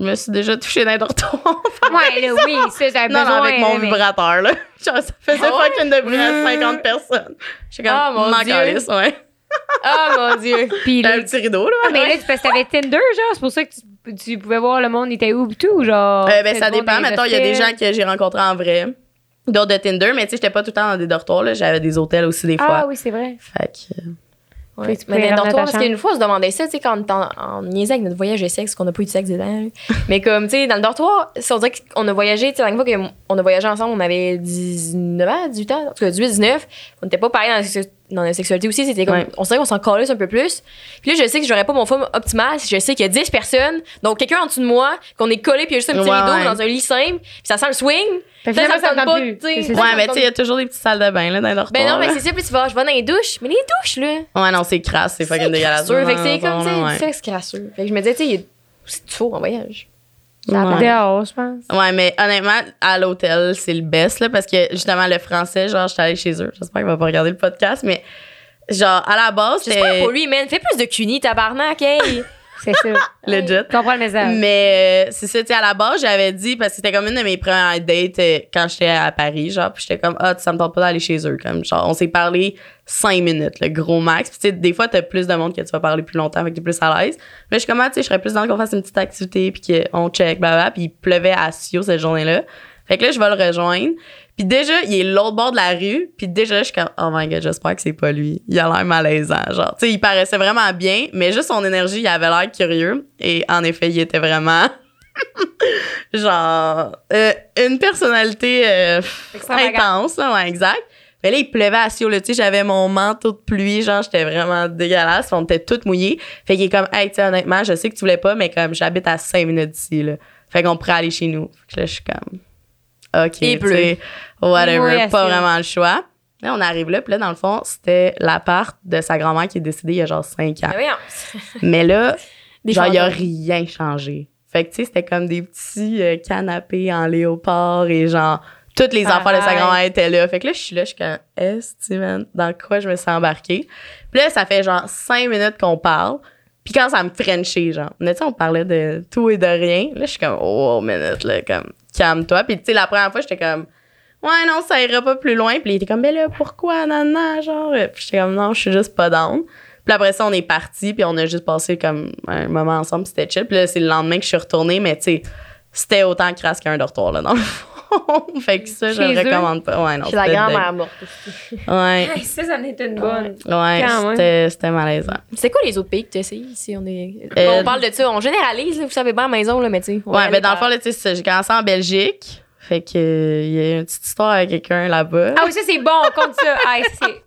je me suis déjà touchée les dortoirs. [LAUGHS] Ouais, là, oui, ça, j'avais Non, besoin. non, avec mon là, mais- vibrateur, là. [LAUGHS] Genre, ça faisait ouais? fucking de bruit à 50 personnes. J'étais comme, Ah, mon Dieu. calisse, ouais. Oh mon dieu. [LAUGHS] Puis les- un petit rideau, là. Ah, mais là, c'est parce que t'avais Tinder, genre, c'est pour ça que tu, tu pouvais voir le monde était où tout, genre. Euh, ben, ça dépend. Mettons, il y a des gens que j'ai rencontrés en vrai. D'autres de Tinder, mais tu sais, j'étais pas tout le temps dans des dortoirs, là. J'avais des hôtels aussi, des fois. Ah oui, c'est vrai. Fait que. Ouais. Tu Mais dans le dortoir, parce qu'une fois, on se demandait ça, tu sais, quand on était en, en niaisait avec notre voyage de sexe, qu'on n'a pas eu de sexe dedans. [LAUGHS] mais comme, tu sais, dans le dortoir, si on dirait qu'on a voyagé, tu sais, la dernière fois qu'on a voyagé ensemble, on avait 19 ans, 18 ans, en tout cas 18, 19. On n'était pas pareil dans dans la sexualité aussi, c'était comme, Ouais. on dirait qu'on s'en calisse un peu plus. Puis là, je sais que j'aurais pas mon forme optimale si je sais qu'il y a 10 personnes, donc quelqu'un en dessous de moi, qu'on est collé, puis il y a juste un petit Ouais, rideau ouais. dans un lit simple, puis ça sent le swing. Fait que Ça, ça ça me tente pas, plus. tu sais. C'est Ouais, mais tu sais, il y a toujours des petites salles de bain, là, dans dortoirs. Ben non, mais c'est ça, puis tu vas, je vais dans les douches, mais les douches, là. Ouais, non, c'est crasse, c'est fucking dégueulasse. crasseux. Fait que c'est comme, tu sais, sexe crasseux. Fait que je me disais, tu sais, c'est faux en voyage. Ça. Dehors, je pense. Ouais, mais honnêtement, à l'hôtel, c'est le best, là, parce que justement, le français, genre, j'étais allée chez eux. J'espère qu'il va pas regarder le podcast, mais genre, à la base, J'espère c'était pour lui, man. Fais plus de cunis, tabarnak, hey! [LAUGHS] C'est ça. [LAUGHS] legit. Comprends le message. Mais euh, c'est ça, tu sais, à la base, j'avais dit, parce que c'était comme une de mes premières dates euh, quand j'étais à Paris, genre, puis j'étais comme, ah, ça me tente pas d'aller chez eux, comme, genre, on s'est parlé cinq minutes, le gros max. Puis, tu sais, des fois, t'as plus de monde que tu vas parler plus longtemps, avec t'es plus à l'aise. Mais je suis comme, ah, tu sais, je serais plus dans qu'on fasse une petite activité, puis qu'on check, blablabla. Puis il pleuvait à Sio cette journée-là. Fait que là, je vais le rejoindre. Puis déjà, il est l'autre bord de la rue. Puis déjà, je suis comme, oh my god, j'espère que c'est pas lui. Il a l'air malaisant. Genre, tu sais, il paraissait vraiment bien, mais juste son énergie, il avait l'air curieux. Et en effet, il était vraiment. [LAUGHS] genre, euh, une personnalité euh, intense, là, ouais, exact. Mais là, il pleuvait à Sio, là, tu sais, j'avais mon manteau de pluie, genre, j'étais vraiment dégueulasse, on était toutes mouillées. Fait qu'il est comme, hey, tu honnêtement, je sais que tu voulais pas, mais comme, j'habite à 5 minutes d'ici, là. Fait qu'on pourrait aller chez nous. Fait que là, je suis comme, OK, pleut. sais, whatever, Oui, pas vraiment le choix. Là, on arrive là, puis là, dans le fond, c'était l'appart de sa grand-mère qui est décédée il y a genre 5 ans. Mais [LAUGHS] là, [LAUGHS] Des genre, il y a rien changé. Fait que, tu sais, c'était comme des petits euh, canapés en léopard et genre, toutes les enfants de sa grand-mère étaient là. Fait que là, je suis là, je suis comme, est man, dans quoi je me suis embarquée? Puis là, ça fait genre cinq minutes qu'on parle. Puis quand ça me frenchait, genre, tu sais, on parlait de tout et de rien. Là, je suis comme, oh, minute, là, comme, calme-toi. Puis tu sais, la première fois, j'étais comme, ouais, non, ça ira pas plus loin. Puis il était comme, mais là, pourquoi, nana, genre? Puis j'étais comme, non, je suis juste pas down. Puis après ça, on est parti, puis on a juste passé comme un moment ensemble, c'était chill. Puis là, c'est le lendemain que je suis retournée, mais tu sais, c'était autant crasse qu'un dortoir, là, dans le fond. Fait que ça, je Chez le recommande pas. Ouais, non, C'est la c'était grand-mère morte aussi. Ouais, Hey, ça, ça en est une bonne. ouais, c'était, c'était malaisant. C'est quoi les autres pays que tu essayes ici? On, est... Euh, on parle de ça, on généralise, là, vous savez bien à la maison, là, mais tu sais. Ouais, ben dans le fond, tu sais, c'est ça, j'ai commencé en Belgique. Fait que, euh, il y a une petite histoire avec quelqu'un là-bas. Ah oui, ça, c'est bon, on compte ça. C'est.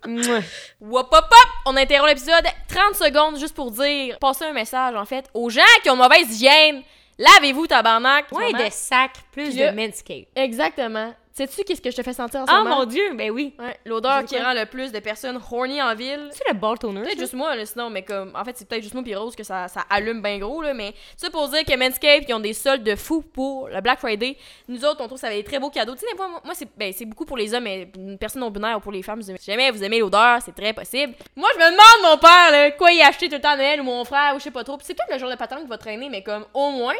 Wop, hop, hop! On interrompt l'épisode 30 secondes juste pour dire, passer un message, en fait, aux gens qui ont une mauvaise hygiène. Lavez-vous, tabarnak! Moins de sac, plus Puis là- de Manscaped. Exactement. Sais-tu qu'est-ce que je te fais sentir en ce Oh moment? mon dieu, ben oui. Ouais, l'odeur qui rend le plus de personnes horny en ville. C'est le ball toner. Peut-être juste moi, là, sinon, mais comme, en fait, c'est peut-être juste moi pis Rose que ça, ça allume bien gros, là, mais ça pour dire que Manscaped, qui ont des soldes de fou pour le Black Friday, nous autres, on trouve que ça va être des très beaux cadeaux. Tu sais, des fois, moi, moi, c'est, ben, c'est beaucoup pour les hommes, mais une personne non binaire ou pour les femmes, si jamais vous aimez l'odeur, c'est très possible. Moi, je me demande, mon père, là, quoi y acheter tout le temps à Noël ou mon frère ou je sais pas trop. C'est peut-être le genre de patron qui va traîner, mais comme, au moins,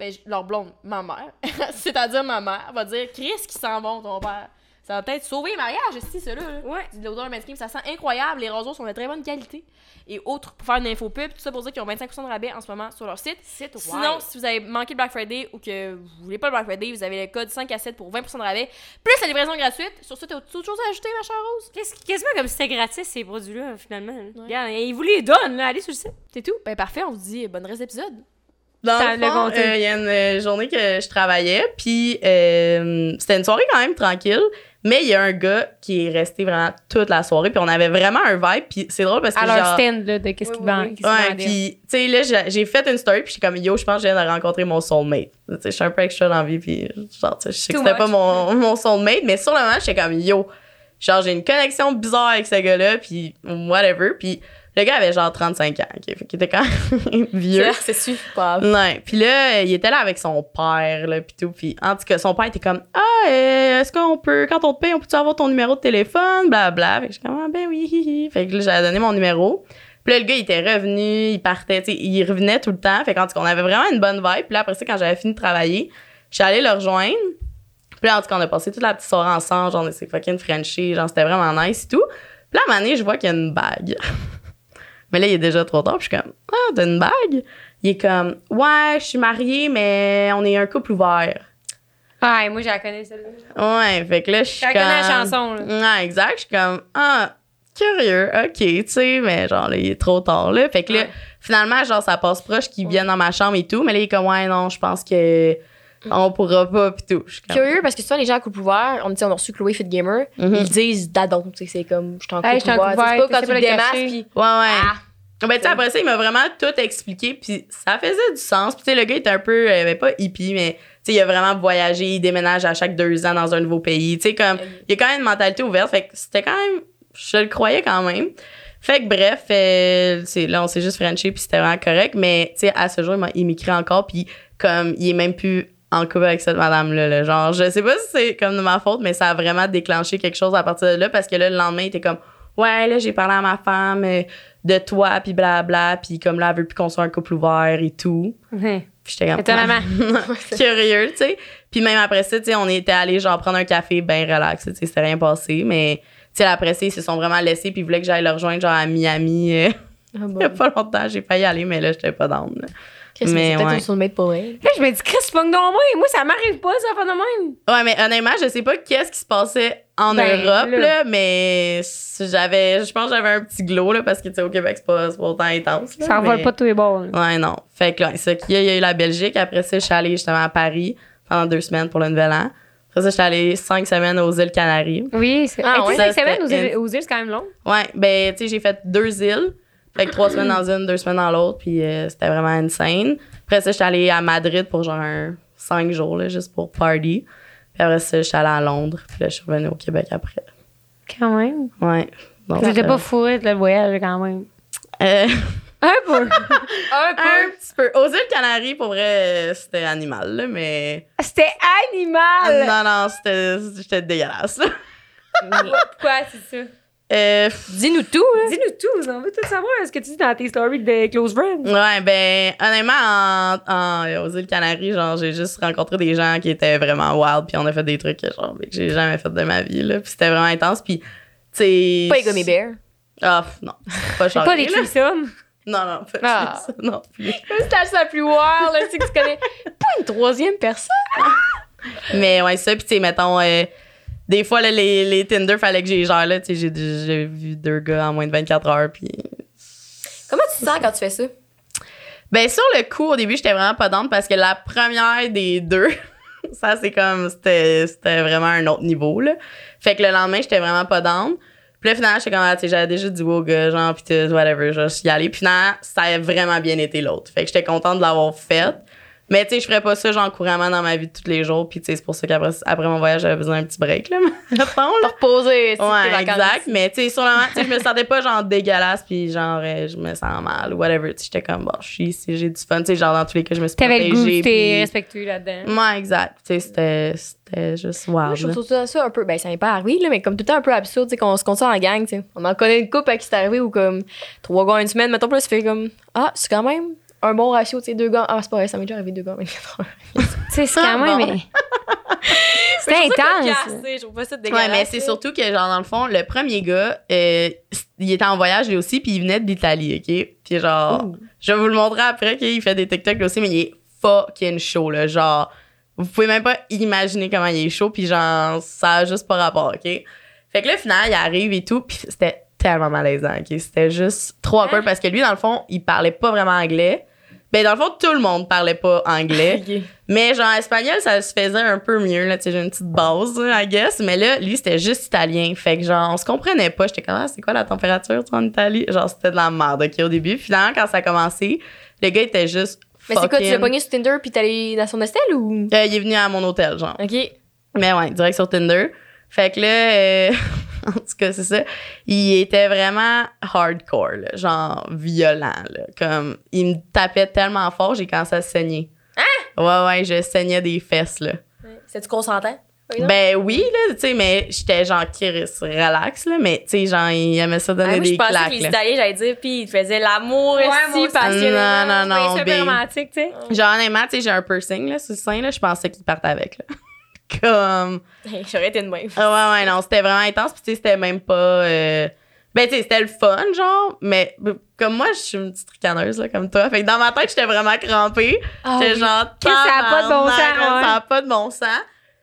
ben, leur blonde, ma mère, [LAUGHS] c'est-à-dire ma mère, va dire, Chris, qui sent bon ton père? Ça va peut-être sauver le mariage, si, ça là. Ouais. C'est de l'odeur de Manscaped, ça sent incroyable. Les roseaux sont de très bonne qualité. Et autres, pour faire une info pub, tout ça pour dire qu'ils ont 25% de rabais en ce moment sur leur site. Site Sinon, si vous avez manqué le Black Friday ou que vous voulez pas le Black Friday, vous avez le code 5 à 7 pour 20% de rabais, plus la livraison gratuite. Sur ce, t'as autre chose à ajouter, ma chère Rose? Qu'est-ce quasiment comme si c'était gratis ces produits-là, finalement. Regarde, ils vous les donnent, là. Allez sur le site. C'est tout? Ben parfait, on vous dit bonne reste d'épisode. Dans Ça le fond, euh, il y a une euh, journée que je travaillais, puis euh, c'était une soirée quand même tranquille, mais il y a un gars qui est resté vraiment toute la soirée, puis on avait vraiment un vibe, puis c'est drôle parce que À leur genre... stand, là, de qu'est-ce Oui, qu'est-ce qu'ils Ouais, puis tu sais là j'ai- fait une story puis j'étais comme yo, je pense que je viens de rencontrer mon soulmate. Tu sais, je suis un peu extra dans la vie puis genre tu sais, je sais que c'était pas mon [LAUGHS] mon soulmate, mais sur le moment, j'étais comme yo. Genre j'ai une connexion bizarre avec ce gars-là puis whatever, puis le gars avait genre 35 ans, ok, fait qu'il était quand même [LAUGHS] vieux. C'est super. Ouais. Puis là, il était là avec son père, là, puis tout. Puis en tout cas, son père était comme Ah, euh, est-ce qu'on peut, quand on te paye, on peut-tu avoir ton numéro de téléphone? Blablabla. Fait que je suis comme Ah, ben oui. hi, hi. Fait que là, j'avais donné mon numéro. Puis là, le gars, il était revenu, il partait, tu sais, il revenait tout le temps. Fait qu'en tout cas, on avait vraiment une bonne vibe. Puis là, après ça, quand j'avais fini de travailler, je suis allée le rejoindre. Puis là, en tout cas, on a passé toute la petite soirée ensemble. Genre, on s'est fucking Frenchie. Genre, c'était vraiment nice et tout. Puis là, à un moment donné, je vois qu'il y a une bague. [LAUGHS] Mais là, il est déjà trop tard. Puis je suis comme, ah, t'as une bague? Il est comme, ouais, je suis mariée, mais on est un couple ouvert. Ah, moi, je la connais, celle-là. Ouais, fait que là, je suis comme. connais la chanson, là. Ouais, exact. Je suis comme, ah, curieux, ok, tu sais, mais genre, là, il est trop tard, là. Fait que là, Ouais. finalement, genre, ça passe proche qu'il vienne dans ma chambre et tout, mais là, il est comme, ouais, non, je pense que on pourra pas, pis tout. Je suis comme, Curieux parce que souvent les gens à couple ouvert, on dit on a reçu Chloé Fit Gamer, Mhm. ils disent d'adon, tu sais, c'est comme je suis en couple Hey, C'est ouvert, pas quand tu le démasques puis Ouais, ouais. ah, Ben, tu sais, après ça, il m'a vraiment tout expliqué, puis ça faisait du sens. Puis, tu sais, le gars était un peu, euh, ben, pas hippie, mais, tu sais, il a vraiment voyagé, il déménage à chaque deux ans dans un nouveau pays. Tu sais, comme, il a quand même une mentalité ouverte, fait que c'était quand même, je le croyais quand même. Fait que, bref, euh, c'est- là, on s'est juste frenché, puis c'était vraiment correct, mais, tu sais, à ce jour, il m'a- il m'écrit encore, puis comme, il est même plus en couple avec cette madame-là, là. Genre, je sais pas si c'est comme de ma faute, mais ça a vraiment déclenché quelque chose à partir de là, parce que là, le lendemain, il était comme, ouais, là, j'ai parlé à ma femme euh, de toi, puis blabla, puis comme là, elle veut plus qu'on soit un couple ouvert et tout. Ouais. Puis j'étais comme... Étonnamment. [LAUGHS] Curieux, tu sais. Puis même après ça, tu sais, on était allé genre prendre un café ben relax, tu sais, c'était rien passé, mais tu sais, après ça, ils se sont vraiment laissés, puis ils voulaient que j'aille le rejoindre genre à Miami. euh, ah, [LAUGHS] il y a pas longtemps, j'ai failli y aller, mais là, j'étais pas down. là. Qu'est-ce que mais c'est peut-être ouais. une soulmate pour elle. Là, je me dis, Chris, fuck donc moi. Moi, ça m'arrive pas, ça fait de même. Ouais, mais honnêtement, je sais pas qu'est-ce qui se passait en Ben, Europe, là. là, mais j'avais, je pense que j'avais un petit glow, là, parce que, tu sais, au Québec, c'est pas, pas autant intense. là, Ça envole mais- pas tous les bords. là. Ouais, non. Fait que là, c'est ça qu'il y a, il y a eu la Belgique. Après ça, je suis allée justement à Paris pendant deux semaines pour le Nouvel An. Après ça, je suis allée cinq semaines aux îles Canaries. Oui, c'est. Ah, ouais. cinq semaines aux îles, aux îles, c'est quand même long. Ouais, ben, tu sais, j'ai fait deux îles. Fait que trois semaines dans une, deux semaines dans l'autre. Puis euh, c'était vraiment insane. Après ça, je suis allée à Madrid pour genre un cinq jours, là, juste pour party. Puis après ça, je suis allée à Londres. Puis là, je suis revenue au Québec après. Quand même. Ouais. Donc, J'étais euh, pas fourrée de le voyage, quand même. euh, [LAUGHS] Un peu. Un un petit peu. Aux îles Canaries, pour vrai, euh, c'était animal, là, mais. C'était animal. Non, non, c'était j'étais dégueulasse. là. [LAUGHS] Pourquoi c'est ça? Euh, Dis-nous tout. Dis-nous tout, on veut tout savoir ce que tu dis dans tes stories de Close Friends. Ouais, ben, honnêtement, en, en- aux îles Canaries, genre, j'ai juste rencontré des gens qui étaient vraiment wild, puis on a fait des trucs, genre, que j'ai jamais fait de ma vie, là. Puis c'était vraiment intense, puis, tu sais. Pas les gummy bears. Ah, non. Pas C'est pas les chargé, threesomes. [LAUGHS] Non, non, pas Ah. ça, non plus. [LAUGHS] C'est la chose la plus wild, là, tu sais que tu connais. Pas une troisième personne. Mais ouais, ça, puis, tu sais, mettons, euh, des fois, là, les, les Tinder, fallait que j'ai gère, là, j'ai- j'ai vu deux gars en moins de 24 heures, puis Comment tu te sens quand tu fais ça? Ben, sur le coup, au début, j'étais vraiment pas down parce que la première des deux, [LAUGHS] ça, c'est comme, c'était, c'était vraiment un autre niveau, là. Fait que le lendemain, j'étais vraiment pas down. Puis là, finalement, j'étais comme, ah, tu sais, j'avais déjà dit au gars, genre, pis tout, whatever, je vais y aller. Puis finalement, ça a vraiment bien été l'autre. Fait que j'étais contente de l'avoir fait. Mais tu sais, je ferais pas ça, genre, couramment dans ma vie de tous les jours. Puis tu sais, c'est pour ça qu'après après mon voyage, j'avais besoin d'un petit break, là, [LAUGHS] mettons, là. Pour reposer, si tes Ouais, vacances. exact. Mais tu sais, sur le moment, tu sais, je me sentais pas genre dégueulasse puis genre euh, je me sens mal ou whatever. Tu sais, j'étais comme bon, je suis ici, j'ai du fun. Tu sais, genre dans tous les cas, je me suis T'avais le goût, t'es puis- respectueux là-dedans. Ouais, exact. Tu sais, c'était c'était juste Moi, wild. je trouve ça, ça un peu. Ben, ça m'est pas arrivé, là, mais comme tout le temps un peu absurde, tu sais, qu'on se compte ça en gang, tu sais. On en connaît une couple à qui c'est arrivé ou comme trois gars une semaine, mettons, là, ça fait comme. Ah, c'est quand même un bon ratio, tu sais, deux gars. Ah, c'est pas vrai, ça m'est déjà arrivé deux gars en 24 heures. C'est quand même. bon. mais- [LAUGHS] C'était intense. Je trouve pas ça Ouais, mais c'est surtout que, genre, dans le fond, le premier gars, euh, il était en voyage lui aussi, puis il venait d'Italie, OK? Puis genre, Ouh. je vais vous le montrer après, qu'il fait des TikTok lui aussi, mais il est fucking chaud, là. Genre, vous pouvez même pas imaginer comment il est chaud, puis genre, ça a juste pas rapport, OK? Fait que là, au final, il arrive et tout, puis c'était tellement malaisant, OK? C'était juste trop awkward, parce que lui, dans le fond, il parlait pas vraiment anglais. Ben, dans le fond, tout le monde parlait pas anglais. [LAUGHS] Mais genre, espagnol, ça se faisait un peu mieux, là. Tu sais, j'ai une petite base, I guess. Mais là, lui, c'était juste italien. Fait que genre, on se comprenait pas. J'étais comme, ah, c'est quoi la température, toi, en Italie? Genre, c'était de la merde, OK, au début. Finalement, quand ça a commencé, le gars était juste. Mais c'est quoi, tu l'as pogné sur Tinder puis t'es allé dans son hostel ou? Euh, il est venu à mon hôtel, genre. Ok. Mais ouais, direct sur Tinder. Fait que là, euh, [LAUGHS] [LAUGHS] en tout cas, c'est ça. Il était vraiment hardcore, là, genre violent. Là, comme, il me tapait tellement fort, j'ai commencé à saigner. Hein? Ouais, ouais, je saignais des fesses, là. C'est-tu consentant? Ben oui, là, tu sais, mais j'étais genre Kiris, relax, là, mais tu sais, genre, il aimait ça Ah, donner moi, je des pensais claques, que les là. Italiens, j'allais dire, puis ils faisaient l'amour Ouais, moi aussi aussi. passionnément. Non, non, non, C'est romantique, tu sais. Genre, honnêtement, tu sais, j'ai un piercing, là, sur le sein, là, je pensais qu'il partait avec, là. Comme... J'aurais été de même. Ah ouais, ouais, non, c'était vraiment intense, puis tu sais, c'était même pas... euh, Ben, tu sais, c'était le fun, genre, mais b- comme moi, je suis une petite ricaneuse, là, comme toi. Fait que dans ma tête, j'étais vraiment crampée. Ah J'étais genre, ça a pas de bon sens. Ça a pas de bon sens.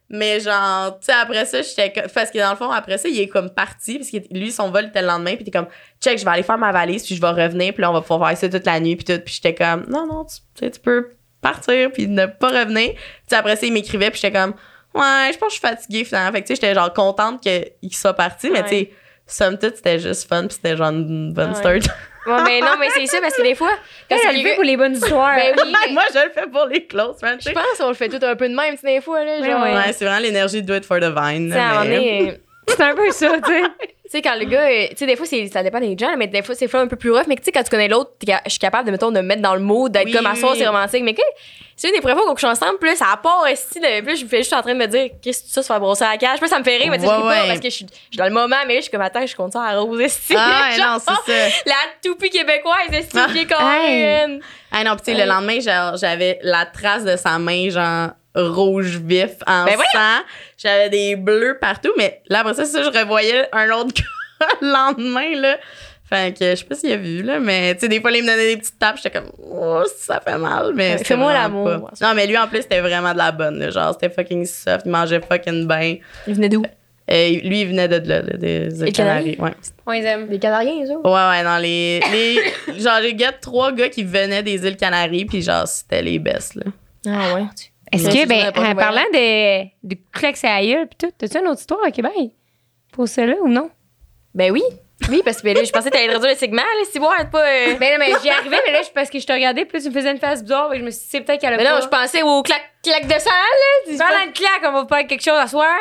Mais genre, tu sais, après ça, j'étais Parce que dans le fond, après ça, il est comme parti, parce que lui, son vol était le lendemain, puis t'es comme, check, je vais aller faire ma valise, puis je vais revenir, puis là, on va pouvoir faire ça toute la nuit, puis tout. Puis j'étais comme, non, non, tu, tu peux partir, puis ne pas revenir. Tu sais, après ça, il m'écrivait, puis j'étais comme, ouais, je pense que je suis fatiguée, finalement. Fait que, tu sais, j'étais genre contente qu'il soit parti, mais Ouais. tu sais, somme toute, c'était juste fun, puis c'était genre une bonne Ouais. start. Ouais, mais non, mais c'est ça, parce que des fois, quand elle le fait pour les bonnes [LAUGHS] histoires. Ben oui, mais Moi, je le fais pour les close friends, je pense qu'on le fait tout un peu de même, des fois, là. Genre, Ouais, Ouais, c'est vraiment l'énergie de Do It for the Vine. Moment mais- euh, [LAUGHS] C'est un peu ça, tu sais. [LAUGHS] Tu sais, quand le gars, tu sais, des fois, c'est- ça dépend des gens, mais des fois, c'est un peu plus rough. Mais tu sais, quand tu connais l'autre, je suis capable de, mettons, de me mettre dans le mood, d'être Oui, comme à oui. c'est romantique. Mais que, c'est une des premières fois qu'on couche ensemble, plus ça a part, de, plus je me fais juste en train de me dire, qu'est-ce que ça, se faire brosser à la cage. Plus ça me fait rire, mais tu sais, je Ouais, ris pas ouais. parce que je suis suis dans le moment, mais là, je suis comme, attends, je compte ça à rose, esti. Ah, [LAUGHS] ouais, Genre, non, c'est ça. La toupie québécoise, esti, Ah. qui est quand même. Ah non, pis tu sais, Ouais. le lendemain, j'avais la trace de sa main, genre, rouge vif, en Ben voyons. sang. J'avais des bleus partout, mais là, après ça, c'est ça, je revoyais un autre [LAUGHS] gars le lendemain, là. Fait que je sais pas s'il a vu, là, mais tu sais, des fois, il me donnait des petites tapes, j'étais comme, oh, ça fait mal, mais. Fais-moi vraiment l'amour. Non, mais lui, en plus, c'était vraiment de la bonne, là. Genre, c'était fucking soft, il mangeait fucking bien. Il venait d'où? Et lui, il venait de là, là, des îles Canaries? Canaries? Ouais. On les aime. Des Canariens, eux autres? Ouais, ouais, dans les. les genre, j'ai gars trois gars qui venaient des îles Canaries, puis genre, c'était les best, là. Ah, ouais. Est-ce que, ben, en parlant de, de Clex et aïeul pis tout, t'as-tu une autre histoire à Québec? Pour celle-là ou non? Ben oui. Oui, parce que ben là, je pensais que t'allais réduire le segment, là, si arrête pas. euh. Ben non, mais j'y arrivais, mais là, je- parce que je te regardais, puis là, tu me faisais une face bizarre, et je me suis dit, c'est peut-être qu'elle a Mais pas. non, je pensais au clac, clac de salle, là. Parlant de claque, on va faire quelque chose à soir.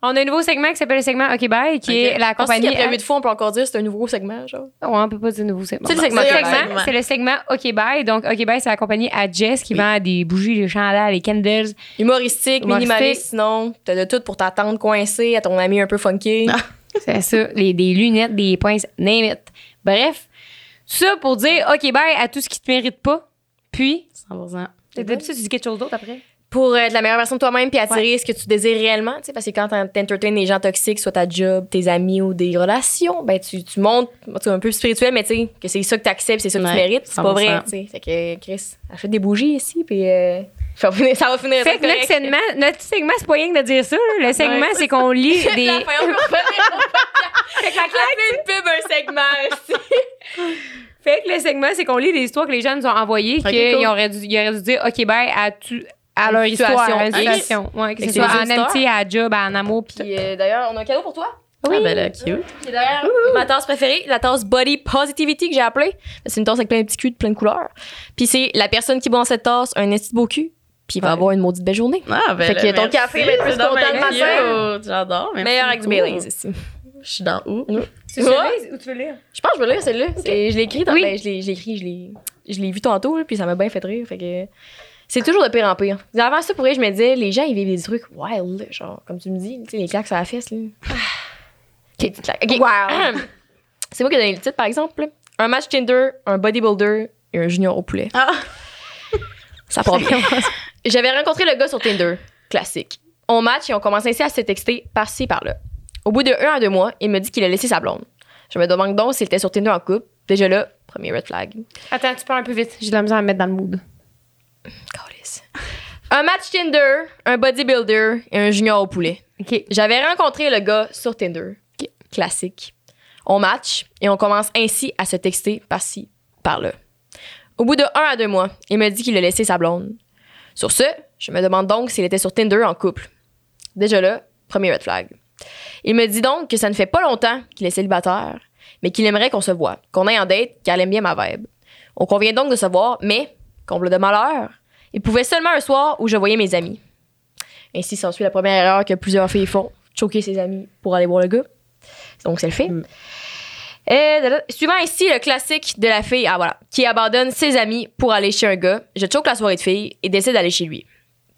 On a un nouveau segment qui s'appelle le segment OK Bye, qui est la compagnie. qu'après huit fois, on peut encore dire c'est un nouveau segment, genre? Ouais, on peut pas dire nouveau segment. C'est le segment c'est OK le Bye. segment, c'est le segment OK Bye. Donc, OK Bye, c'est la compagnie à Jess qui Oui. vend des bougies, des chandelles, des candles. Humoristique, Humoristique. minimaliste, sinon, t'as de tout pour ta tante coincée, à ton ami un peu funky. Ah. C'est ça, les, des lunettes, des pinces, name it. Bref, ça pour dire OK Bye à tout ce qui te mérite pas. Puis, 100%. d'habitude, tu dis quelque chose d'autre après? Pour être la meilleure version de toi-même puis attirer ce que tu désires réellement, tu sais, parce que quand t'en- t'entertaines des gens toxiques, soit ta job, tes amis ou des relations, ben tu, tu tout cas, un peu spirituel, mais tu sais, que c'est ça que t'acceptes, c'est ça que tu mérites, c'est pas 100%. vrai, tu sais. Fait que, Chris, achète des bougies ici, puis euh, [LAUGHS] ça va finir, ça va finir Fait que notre segment, notre segment, c'est pas rien que de dire ça. là. Le segment, Ouais. c'est qu'on [LAUGHS] lit des. La fin, on va. Fait que la claque, une pub, un segment, aussi. Fait que le segment, c'est qu'on lit des histoires que les gens nous ont envoyées, Ok, qu'ils cool. auraient, dû, ils auraient dû dire OK, bye à, tu, à leur situation histoire, à situation. Ouais, que Fait ce que soit c'est en amitié, à job, en amour. Puis euh, d'ailleurs, on a un cadeau pour toi. Ah, ben là, cute. Qui est derrière ma tasse préférée, la tasse Body Positivity que j'ai appelée. C'est une tasse avec plein de petits culs de plein de couleurs. Puis c'est la personne qui boit dans cette tasse un esti de beau cul, puis il va Ouais. avoir une maudite belle journée. Ah, ben Fait là, que ton café va être plus C'est content le matin. cute. J'adore. Meilleur avec du. Baileys ici. Je suis dans où? Tu veux lire ou tu veux lire? Je pense que je vais lire celle-là. C'est- Je l'ai écrit, dans- Oui. ben, je l'ai je l'ai écrit, je l'ai je l'ai vu tantôt, là, puis ça m'a bien fait rire. Fait que c'est toujours de pire en pire. Avant ça, pour vrai, je me disais, les gens, ils vivent des trucs wild, genre, comme tu me dis, tu sais, les claques sur la fesse, là. Ok, claques. Ok. Wow. [CLEARS THROAT] C'est moi qui ai donné le titre, par exemple. Un match Tinder, un bodybuilder et un junior au poulet. Ah! [LAUGHS] Ça part bien. [LAUGHS] J'avais rencontré le gars sur Tinder. Classique. on match et on commence ainsi à se texter par-ci, par-là. Au bout de un à deux mois, il me dit qu'il a laissé sa blonde. Je me demande donc s'il était sur Tinder en couple. Déjà là, premier red flag. Attends, tu parles un peu vite. J'ai de la misère à me mettre dans le mood. Un match Tinder, un bodybuilder et un junior au poulet. J'avais rencontré le gars sur Tinder. Classique. On match et on commence ainsi à se texter par-ci, par-là. Au bout de un à deux mois, il me dit qu'il a laissé sa blonde. Sur ce, je me demande donc s'il était sur Tinder en couple. Déjà là, premier red flag. Il me dit donc que ça ne fait pas longtemps qu'il est célibataire, mais qu'il aimerait qu'on se voit, qu'on aille en date, qu'elle aime bien ma vibe. On convient donc de se voir, mais, comble de malheur, il pouvait seulement un soir où je voyais mes amis. Ainsi s'ensuit la première erreur que plusieurs filles font, choquer ses amis pour aller voir le gars. Donc, c'est le fait. Et de là- suivant ici le classique de la fille, ah voilà, qui abandonne ses amis pour aller chez un gars, je choque la soirée de filles et décide d'aller chez lui.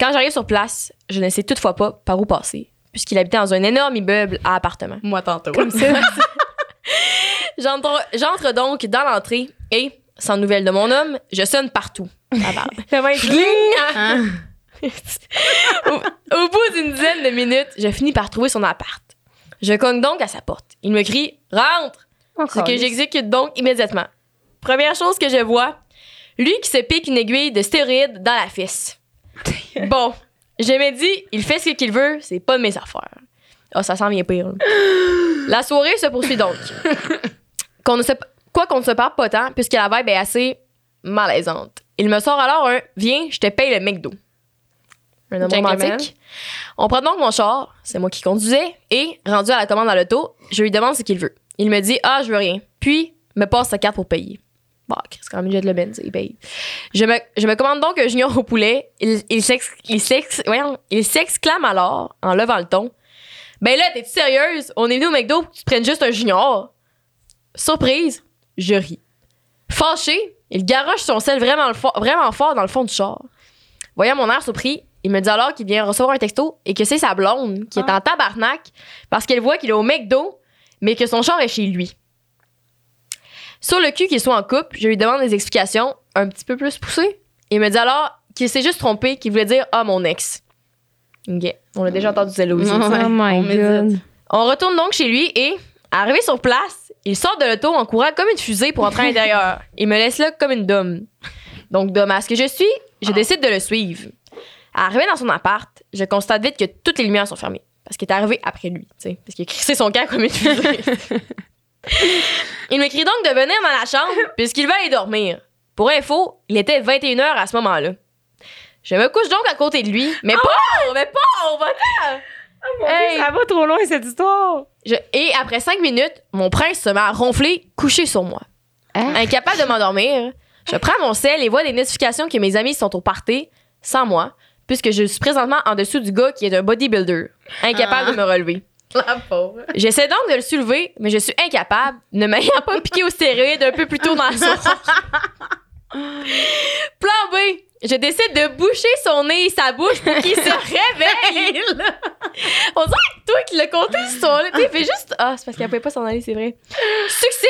Quand j'arrive sur place, je ne sais toutefois pas par où passer, puisqu'il habitait dans un énorme immeuble à appartement. Moi, tantôt. [LAUGHS] J'entre j'entre donc dans l'entrée et, sans nouvelles de mon homme, je sonne partout. Ah, [LAUGHS] pardon. au, [LAUGHS] au bout d'une dizaine de minutes, je finis par trouver son appart. Je cogne donc à sa porte. Il me crie Rentre Ce que j'exécute donc immédiatement. Première chose que je vois, lui qui se pique une aiguille de stéroïde dans la fesse. [LAUGHS] bon, je me dis, il fait ce qu'il veut, c'est pas de mes affaires. Ah, ça sent bien pire. là. La soirée se poursuit donc. Qu'on ne se, quoi qu'on ne se parle pas tant, puisque la vibe est assez malaisante. Il me sort alors un Viens, je te paye le McDo. Un homme romantique. On prend donc mon char, c'est moi qui conduisais, et rendu à la commande dans l'auto, je lui demande ce qu'il veut. Il me dit Ah, je veux rien. Puis, me passe sa carte pour payer. Bon, c'est quand même jette le Benz, il paye. Je me, je me commande donc un junior au poulet. Il, il s'exclame alors, en levant le ton Ben là, t'es-tu sérieuse? On est venu au McDo pour que tu prennes juste un junior. Surprise, je ris. Fâché, il garoche son sel vraiment, le fo- vraiment fort dans le fond du char. Voyant mon air surpris, il me dit alors qu'il vient recevoir un texto et que c'est sa blonde qui est en tabarnak parce qu'elle voit qu'il est au McDo, mais que son char est chez lui. Sur le cul qu'il soit en couple, je lui demande des explications un petit peu plus poussées. Il me dit alors qu'il s'est juste trompé, qu'il voulait dire Ah, mon ex. Ok, on a déjà entendu celle-là aussi. Oh my on médite. god. On retourne donc chez lui et, arrivé sur place, il sort de l'auto en courant comme une fusée pour entrer à l'intérieur. Il me laisse là comme une dôme. Donc, dommage que je suis, je décide de le suivre. Arrivé dans son appart, je constate vite que toutes les lumières sont fermées. Parce qu'il est arrivé après lui, tu sais. Parce qu'il a crissé son camp comme une fusée. [LAUGHS] il m'écrit donc de venir dans la chambre puisqu'il va aller dormir. Pour info, il était 21h à ce moment-là. Je me couche donc à côté de lui, mais pas, mais pas, on va Hey. Ça va trop loin cette histoire. Je- et après cinq minutes, mon prince se met à ronfler, couché sur moi. Hein? Incapable de m'endormir, je prends mon sel et vois des notifications que mes amis sont au party sans moi, puisque je suis présentement en dessous du gars qui est un bodybuilder, incapable Ah. de me relever. [LAUGHS] La pauvre. J'essaie donc de le soulever, mais je suis incapable, ne m'ayant pas piqué au stéroïde un peu plus tôt dans la soirée. [LAUGHS] Plan B, je décide de boucher son nez et sa bouche pour qu'il se [LAUGHS] réveille. On dirait que toi qui l'as conté cette histoire-là. Tu fait juste. Ah, c'est parce qu'elle pouvait pas s'en aller, c'est vrai. Succès!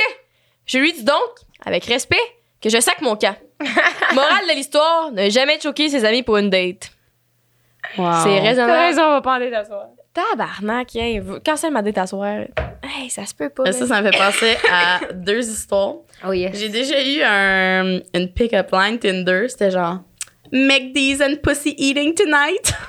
Je lui dis donc, avec respect, que je sac mon camp. [LAUGHS] Morale de l'histoire, ne jamais choquer ses amis pour une date. C'est raisonnable. T'as raison, on va pas en d'asseoir. Tabarnak, hein, cancelle ma date à soir. Hey, ça se peut pas. Mais ça, ça me fait penser à deux histoires. Oh yes. J'ai déjà eu un, une pick-up line Tinder. C'était genre McD's and pussy eating tonight. [LAUGHS]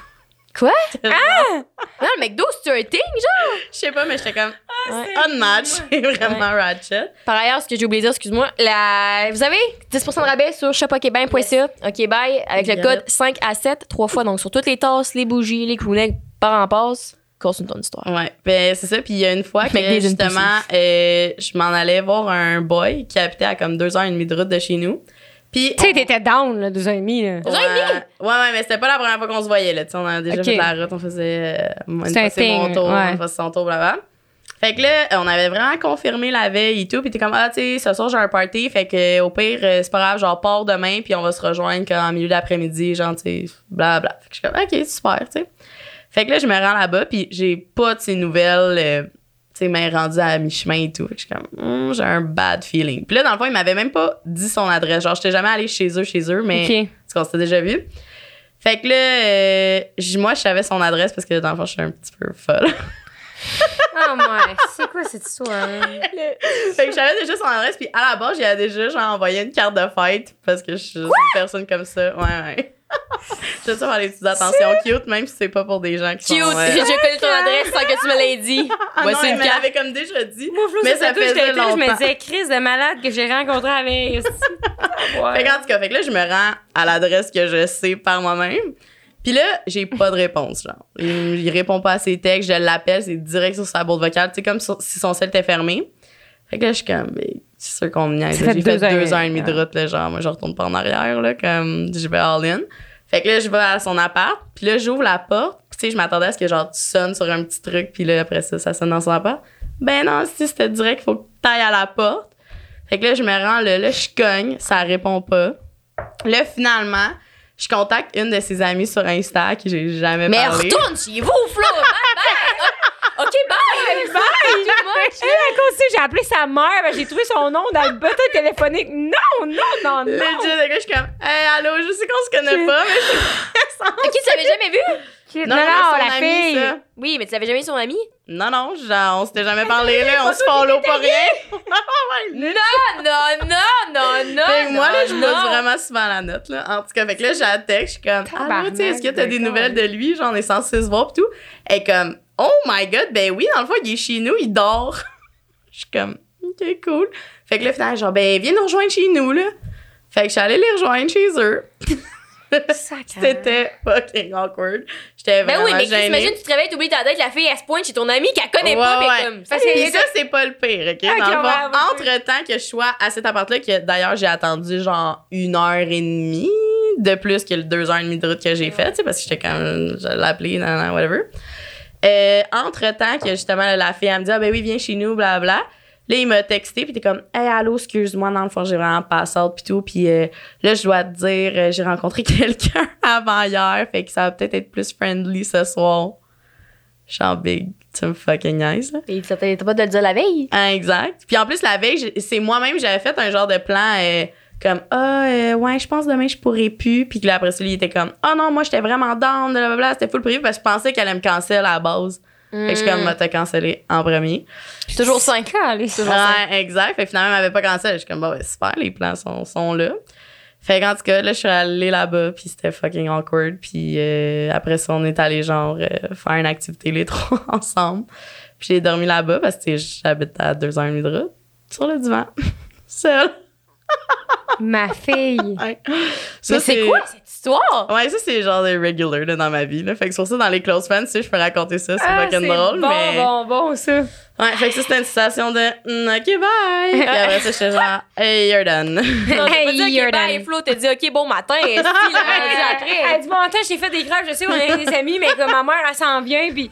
Quoi? [LAUGHS] Ah! Non, le McDo, c'est un thing, genre? Je sais pas, mais j'étais comme Ouais. unmatch. C'est vraiment ratchet. Par ailleurs, ce que j'ai oublié de dire, excuse-moi, la... vous avez 10% de rabais sur shopokbain.ca. OK, bye. Avec le code 5 à 7, trois fois. Donc, sur toutes les tasses, les bougies, les clownecks, par en passe, continue ton histoire. Ouais, ben c'est ça. Puis il y a une fois [LAUGHS] que justement, euh, je m'en allais voir un boy qui habitait à comme deux heures et demie de route de chez nous. Puis Tu sais, on- t'étais down, là, deux ans et demi, là. Deux ans et demi? Ouais, ouais, mais c'était pas la première fois qu'on se voyait, là. Tu sais, on a déjà Ok. fait la route, on faisait. Euh, une fois c'est mon tour, ouais. une fois son tour, blablabla. Fait que là, on avait vraiment confirmé la veille et tout. Puis t'es comme, ah, tu sais, ce soir j'ai un party. Fait que au pire, euh, c'est pas grave, genre, pars demain. Puis on va se rejoindre comme en milieu d'après-midi, genre, tu sais, blablabla. Fait que je suis comme, ok, super, tu sais. Fait que là, je me rends là-bas. Puis j'ai pas de ces nouvelles. euh, sais, rendu à mi-chemin et tout. Fait que je suis comme, Hum, j'ai un bad feeling. Puis là, dans le fond, il m'avait même pas dit son adresse. Genre, j'étais jamais allée chez eux, chez eux, mais. OK. Parce qu'on s'était déjà vu. Fait que là, euh, moi, je savais son adresse parce que dans le fond, je suis un petit peu folle. [LAUGHS] Oh my, c'est quoi cette histoire? fait que j'avais déjà son adresse, puis à la base, j'y avais déjà genre, envoyé une carte de fête parce que je suis une personne comme ça. Ouais, ouais. [LAUGHS] J'aime ça faire des petites attentions cute, même si c'est pas pour des gens qui Cute, sont... euh, j'ai connu ton adresse sans que tu me l'aies dit. [LAUGHS] Ah Voici non, une carte. l'avait comme déjà dit. Moi, Flo, Mais ça j'étais faisait été, je me longtemps. disais, Chris de malade que j'ai rencontré avec. [LAUGHS] esti. Fait Ouais. qu'en tout cas, fait que là, je me rends à l'adresse que je sais par moi-même. Puis là, j'ai pas de réponse, genre. Il, il répond pas à ses textes, je l'appelle, c'est direct sur sa boîte vocale, tu sais, comme sur- si son cell était fermé. Fait que là, je suis comme, c'est sûr qu'on me niaise. J'ai fait deux heures. deux heures et demie de route, là, genre, moi, je retourne pas en arrière, là, comme, je vais all-in. Fait que là, je vais à son appart, puis là, j'ouvre la porte, puis tu sais, je m'attendais à ce que, genre, tu sonnes sur un petit truc, puis là, après ça, ça sonne dans son appart. Ben non, si c'était direct, faut que t'ailles à la porte. Fait que là, je me rends là, là, je cogne, ça répond pas. Là, finalement, je contacte une de ses amies sur Insta qui j'ai jamais Mais parlé. retourne chez vous, Flo! Bye, bye! OK, bye! Bye! J'ai appelé sa mère, ben, j'ai trouvé son nom dans le bottin téléphonique. Non, non, non, non. Je suis comme, hey, allô, je sais qu'on se connaît pas, mais je [LAUGHS] OK, tu l'avais jamais vu? Non, non, son la ami, fille. ça. Oui, mais tu l'avais jamais vu son ami? Non, non, genre, on s'était jamais parlé, là, on se follow pas rien. [LAUGHS] Non, non, non, non, non! Fait moi, là, je non. vraiment souvent la note, là. En tout cas, fait que là, j'ai la texte, je suis comme, allô, tu sais, est-ce que t'as des nouvelles de lui? Genre, on est censé se voir pis tout. Elle est comme, oh my god, ben oui, dans le fond, il est chez nous, il dort. [LAUGHS] Je suis comme, ok, cool. Fait que là, finalement, genre, ben, viens nous rejoindre chez nous, là. Fait que je suis allée les rejoindre chez eux. [LAUGHS] C'était fucking awkward. J'étais Ben vraiment oui, mais t'imagines, tu te réveilles, t'oublies ta date, la fille, elle se pointe chez ton ami qu'elle connaît pas, Ouais, mais ouais. comme. Parce que- Puis ça, c'est pas le pire, OK? Ok, Dans le on fond, va- on va- entre-temps que je sois à cet appart-là, que d'ailleurs, j'ai attendu genre une heure et demie de plus que le deux heures et demie de route que j'ai fait, tu sais, parce que j'étais comme, je l'ai appelé, nan, nan, whatever. Euh, entre-temps que justement, la fille, elle me dit, ah ben oui, viens chez nous, blablabla. Là, il m'a texté, puis t'es comme, hey, allô, excuse-moi, dans le fond, j'ai vraiment pas out, puis tout. Puis euh, là, je dois te dire, euh, j'ai rencontré [LAUGHS] quelqu'un avant hier, fait que ça va peut-être être plus friendly ce soir. Je suis en big, tu me fucking là. Et ça t'était pas de le dire la veille? Ah, exact. Puis en plus, la veille, c'est moi-même, j'avais fait un genre de plan euh, comme Ah, euh, ouais, je pense demain, je pourrais plus. Puis que là, après ça, lui, il était comme Ah non, moi, j'étais vraiment down, blablabla. C'était full prévu parce que je pensais qu'elle allait me canceller à la base. Fait que je suis comme, va te canceller en premier. Puis toujours 5. Calice. Toujours cinq. Ouais, exact. Fait que finalement, elle m'avait pas cancellé. Je suis comme, bah ouais, super, les plans sont, sont là. Fait qu'en tout cas, là, je suis allée là-bas, puis c'était fucking awkward. Puis euh, après ça, on est allé genre euh, faire une activité les [LAUGHS] trois ensemble. Puis j'ai dormi là-bas parce que j'habite à deux heures et demie de route, sur le divan, [LAUGHS] seule. Ma fille. Ouais. Mais c'est quoi cette histoire? Ouais, ça, c'est genre des regular là, dans ma vie. Là. Fait que sur ça, dans les close friends, tu sais, je peux raconter ça, c'est Ah, fucking c'est drôle, bon, mais... bon, bon, ça. Ouais, fait que ça, c'était une situation de mm, OK, bye. Puis après ça, j'étais genre [LAUGHS] Hey, you're done. Non, t'as pas Hey, dit, you're bye, done. Flo, t'as dit, OK, bon matin. L'a [LAUGHS] dit après? Elle dit, bon, attends, j'ai fait des grèves, je sais, on est des amis, mais comme ma mère, elle s'en vient, puis.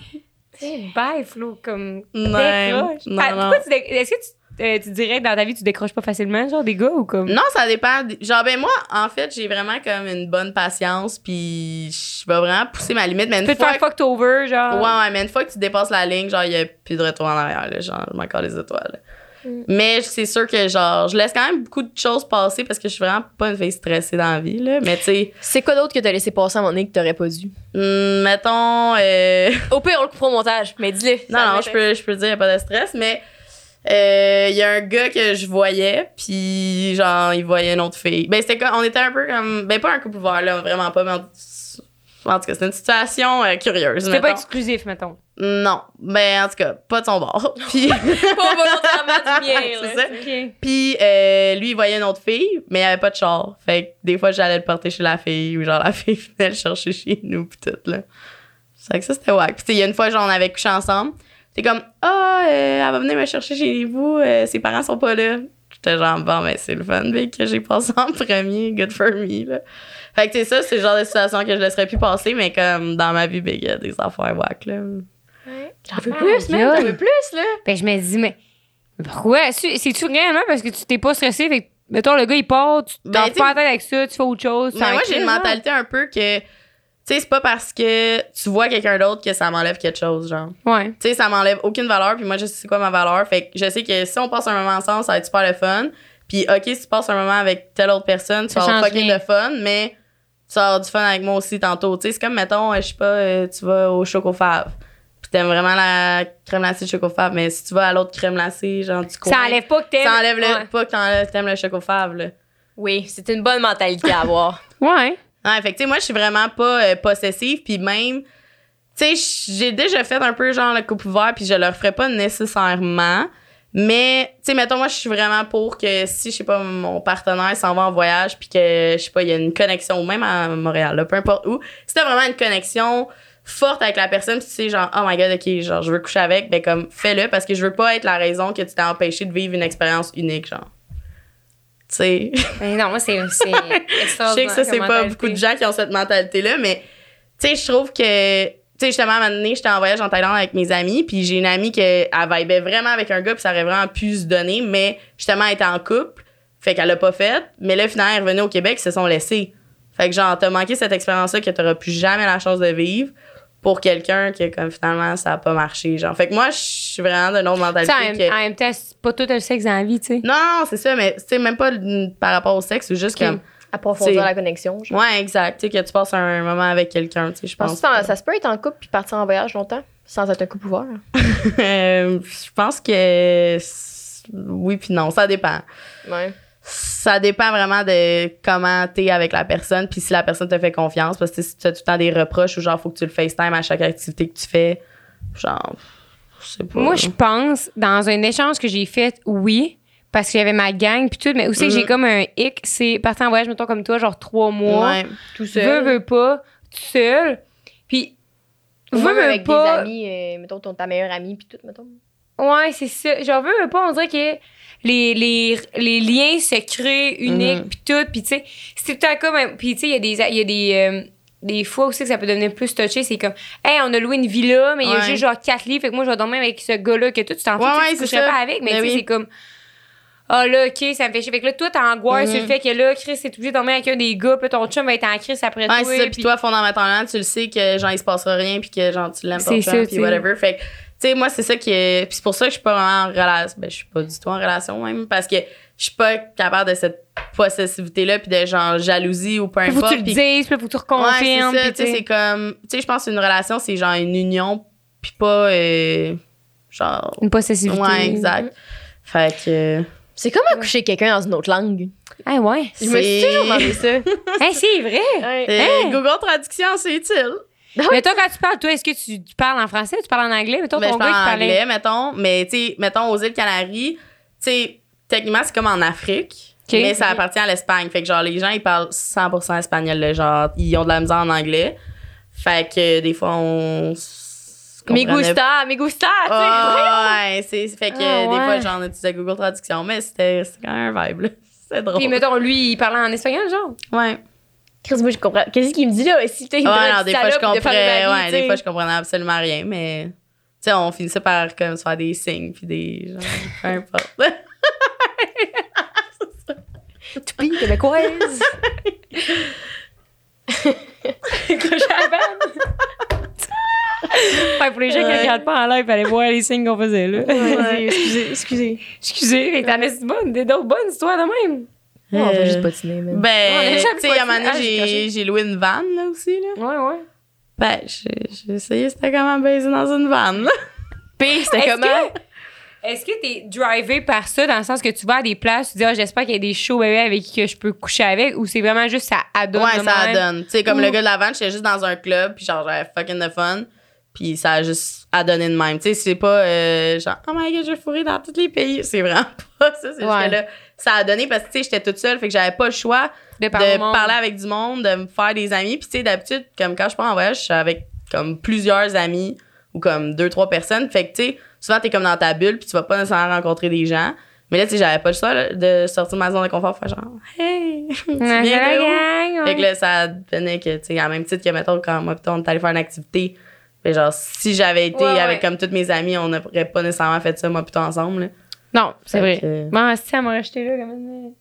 Bye, Flo, comme. Non, non, non. pourquoi tu dé- Est-ce que tu, euh, tu dirais que dans ta vie, tu décroches pas facilement, genre des gars ou comme? Non, ça dépend. Genre, ben moi, en fait, j'ai vraiment comme une bonne patience, puis je vais vraiment pousser ma limite. Mais Tu une peux te fois. faire fucked over, genre. Ouais, ouais, mais une fois que tu dépasses la ligne, genre, il n'y a plus de retour en arrière, là, genre, je m'accorde les étoiles. Mm. Mais c'est sûr que, genre, je laisse quand même beaucoup de choses passer parce que je suis vraiment pas une fille stressée dans la vie, là. Mais, tu sais, C'est quoi d'autre que t'as laissé passer à un moment donné que t'aurais pas dû? hum, mettons. euh, Au pire, on le coupera au montage, mais dis-le. Non, non, je peux, je peux dire, il a pas de stress, mais euh, il y a un gars que je voyais, puis genre, il voyait une autre fille. Ben, c'était on était un peu comme, ben, pas un couple ouvert, là, vraiment pas, mais en, en tout cas, c'était une situation euh, curieuse. C'était pas exclusif, mettons. Non, ben, en tout cas, pas de son bord. [LAUGHS] Puis, Pas volontairement du là. ça. Puis, euh, lui, il voyait une autre fille, mais il avait pas de char. Fait que des fois, j'allais le porter chez la fille, ou genre, la [LAUGHS] fille venait le chercher chez nous, pis tout, là. C'est que ça, c'était wack. Puis, il y a une fois, genre, on avait couché ensemble. C'est comme, ah, euh, elle va venir me chercher chez vous, euh, ses parents sont pas là. J'étais genre, bon, ben, c'est le fun, que j'ai passé en [LAUGHS] premier, good for me, là. Fait que, tu sais, ça, c'est le genre de situation que je laisserais plus passer, mais comme dans ma vie, big, il y a des affaires wack, là. J'en veux Ah, plus, man. J'en veux plus, là. Ben, je me dis, mais. mais Pourquoi? C'est- C'est-tu réellement parce que tu t'es pas stressé? Fait que, mettons, le gars, il part, tu Ben, t'en sais- pas la tête avec ça, tu fais autre chose. Mais moi, tranquille, j'ai une mentalité un peu que, tu sais, c'est pas parce que tu vois quelqu'un d'autre que ça m'enlève quelque chose, genre. Ouais. Tu sais, ça m'enlève aucune valeur, puis moi, je sais c'est quoi ma valeur. Fait que je sais que si on passe un moment ensemble, ça va être super le fun. Puis, OK, si tu passes un moment avec telle autre personne, tu Ça vas avoir fucking le fun, mais tu vas avoir du fun avec moi aussi tantôt. Tu sais, c'est comme, mettons, euh, je sais pas, euh, tu vas au Chocofave. Puis t'aimes vraiment la crème glacée de Chocofave, mais si tu vas à l'autre crème glacée, genre du coin. Ça enlève pas que t'aimes. Ça enlève le, Ouais. pas que t'aimes le Chocofave, là. Oui, c'est une bonne mentalité à avoir. [LAUGHS] Ouais. Ouais, fait que, moi, je suis vraiment pas euh, possessive, puis même, tu sais, j'ai déjà fait un peu genre le couple ouvert, puis je le referais pas nécessairement. Mais, tu sais, mettons, moi, je suis vraiment pour que si, je sais pas, mon partenaire s'en va en voyage, puis que, je sais pas, il y a une connexion, ou même à Montréal, là, peu importe où, si t'as vraiment une connexion forte avec la personne, tu sais, genre, oh my god, ok, genre, je veux coucher avec, ben, comme, fais-le, parce que je veux pas être la raison que tu t'es empêché de vivre une expérience unique, genre. Sais. Mais non, moi, c'est [LAUGHS] Je sais que ça, c'est pas beaucoup de gens qui ont cette mentalité-là, mais tu sais, je trouve que, tu sais, justement, à un moment donné, j'étais en voyage en Thaïlande avec mes amis, puis j'ai une amie qui elle vibait vraiment avec un gars, puis ça aurait vraiment pu se donner, mais justement, elle était en couple, fait qu'elle l'a pas fait, mais là, finalement, elle est revenue au Québec, ils se sont laissés. Fait que, genre, t'as manqué cette expérience-là que t'auras plus jamais la chance de vivre pour quelqu'un que, comme, finalement, ça a pas marché, genre. Fait que moi, je suis vraiment d'une autre mentalité en, que... en même temps, c'est pas tout le sexe dans la vie, tu sais. Non, non, c'est ça, mais, tu sais, même pas par rapport au sexe, c'est juste Ok. comme... Approfondir C'est- la connexion. genre. Ouais, exact. Tu sais, que tu passes un moment avec quelqu'un, tu sais, je pense. Que ça se peut être en couple puis partir en voyage longtemps sans être un couple ouvert? [LAUGHS] Euh, je pense que oui puis non, ça dépend. Ouais. Ça dépend vraiment de comment t'es avec la personne, puis si la personne te fait confiance, parce que si tu as tout le temps des reproches ou genre faut que tu le FaceTime à chaque activité que tu fais, genre, je sais pas. Moi, je pense, dans un échange que j'ai fait, oui, parce qu'il y avait ma gang puis tout, mais aussi que j'ai Mhm. comme un hic, c'est partir en voyage, mettons, comme toi, genre trois mois, Ouais. Tout veux, seul. veux pas, tout seul, puis veux, veux avec pas, des amis, euh, mettons ton, ta meilleure amie puis tout, mettons. ouais, c'est ça, genre veux, veux pas, on dirait que les, les, les liens se créent uniques Mhm. puis tout, puis tu sais, c'est tout temps comme, puis tu sais, il y a des, il y a des, euh, des fois aussi que ça peut devenir plus touché, c'est comme, hey, on a loué une villa, mais il y a Ouais. juste genre quatre lits, fait que moi, je vais dormir avec ce gars-là que toi, tu t'en fous, Ouais, tu ouais, c'est coucherais pas avec, mais Ben tu sais, oui. c'est comme, ah là, ok, ça me fait chier. Fait que là, toi, t'angoisses Mhm. sur le fait que là, Chris, c'est obligé de dormir avec un des gars, puis ton chum va être en crise après Ouais, toi. c'est ça. Puis toi, fondamentalement, tu le sais que genre il se passera rien, puis que genre tu l'aimes pas puis whatever. Fait que, sais, moi, c'est ça qui est. Puis c'est pour ça que je suis pas vraiment en relation. Ben, je suis pas du tout en relation même, parce que je suis pas capable de cette possessivité-là, puis de genre jalousie ou peu Puis faut que importe. tu le puis- dises, puis faut que tu Ouais, reconfirmes. c'est ça, puis tu sais, tu sais. c'est comme, tu sais, je pense qu'une relation, c'est genre une union, puis pas, euh, genre, Une possessivité. ouais, exact. Fait que, C'est comme accoucher quelqu'un dans une autre langue. Ah ouais. Je me suis toujours demandé ça. [LAUGHS] Hey, c'est vrai. Ouais. euh, Hein? Google Traduction, c'est utile. Mais toi, quand tu parles, toi, est-ce que tu, tu parles en français, tu parles en anglais? Mettons, Ben, ton je gars parle en parlait. anglais, mettons, mais, tu sais, mettons, aux îles Canaries, tu sais, techniquement, c'est comme en Afrique. Mais ça appartient à l'Espagne. Fait que, genre, les gens, ils parlent 100% espagnol, là, genre, ils ont de la misère en anglais. Fait que, des fois, on. Me gusta, me gusta, tu sais. Ah, ouais, c'est fait que Ah, des fois j'en utilisais Google Traduction, mais c'était c'était quand même un vibe là. [LAUGHS] C'est drôle. Puis, mettons, lui, il parlait en espagnol, genre? ouais. Chris, moi, je comprends. Qu'est-ce qu'il me dit là? Si t'es Ouais, non, des fois je comprenais, comprenais. ouais, des fois je comprenais absolument rien, mais tu sais on finissait par comme se faire des signes puis des genre peu [LAUGHS] importe. [LAUGHS] Toupie québécoise. Ouais, pour les gens qui Ouais. regardent pas en live, fallait voir les signes qu'on faisait, là. Ouais, [LAUGHS] excusez, excusez. Excusez, que t'en as bonne, des d'autres bonnes histoires de même? Ouais, on va Euh, juste patiner, man. On a Ben, tu sais, à un moment Ah, donné, j'ai loué une vanne là aussi là. Ouais, ouais. Ben, j'ai j'ai essayé, c'était comment baiser dans une vanne. là. Pire, c'était Est-ce comment? que- Est-ce que t'es drivé par ça, dans le sens que tu vas à des places, tu dis, ah, j'espère qu'il y a des shows bébés avec qui que je peux coucher avec, ou c'est vraiment juste ça adonne Ouais, ça même? donne. Tu sais, comme le gars de la vanne, j'étais juste dans un club, puis genre, j'avais fucking de fun. Puis ça a juste adonné de même. Tu sais, c'est pas euh, genre, oh my god, je vais fourrer dans tous les pays. C'est vraiment [LAUGHS] pas ça. C'est Ouais. que là, ça a donné parce que, tu sais, j'étais toute seule, fait que j'avais pas le choix De parler de avec du monde, de me faire des amis. Puis, tu sais, d'habitude, comme quand je pars en voyage, je suis avec comme plusieurs amis ou comme deux, trois personnes. Fait que, tu sais, souvent, t'es comme dans ta bulle, puis tu vas pas nécessairement rencontrer des gens. Mais là, tu sais, j'avais pas le choix là, de sortir de ma zone de confort, faire genre, hey, [LAUGHS] tu viens la de où? gang, ouais. Fait que là, ça devenait que, tu sais, à même titre que, mettons, quand moi, on est allé faire une activité, mais genre, si j'avais été Ouais, ouais. avec comme toutes mes amies, on n'aurait pas nécessairement fait ça, moi, plutôt ensemble. là. Non, c'est vrai. que- Bon, si, elle m'aurait jeté là, comme une,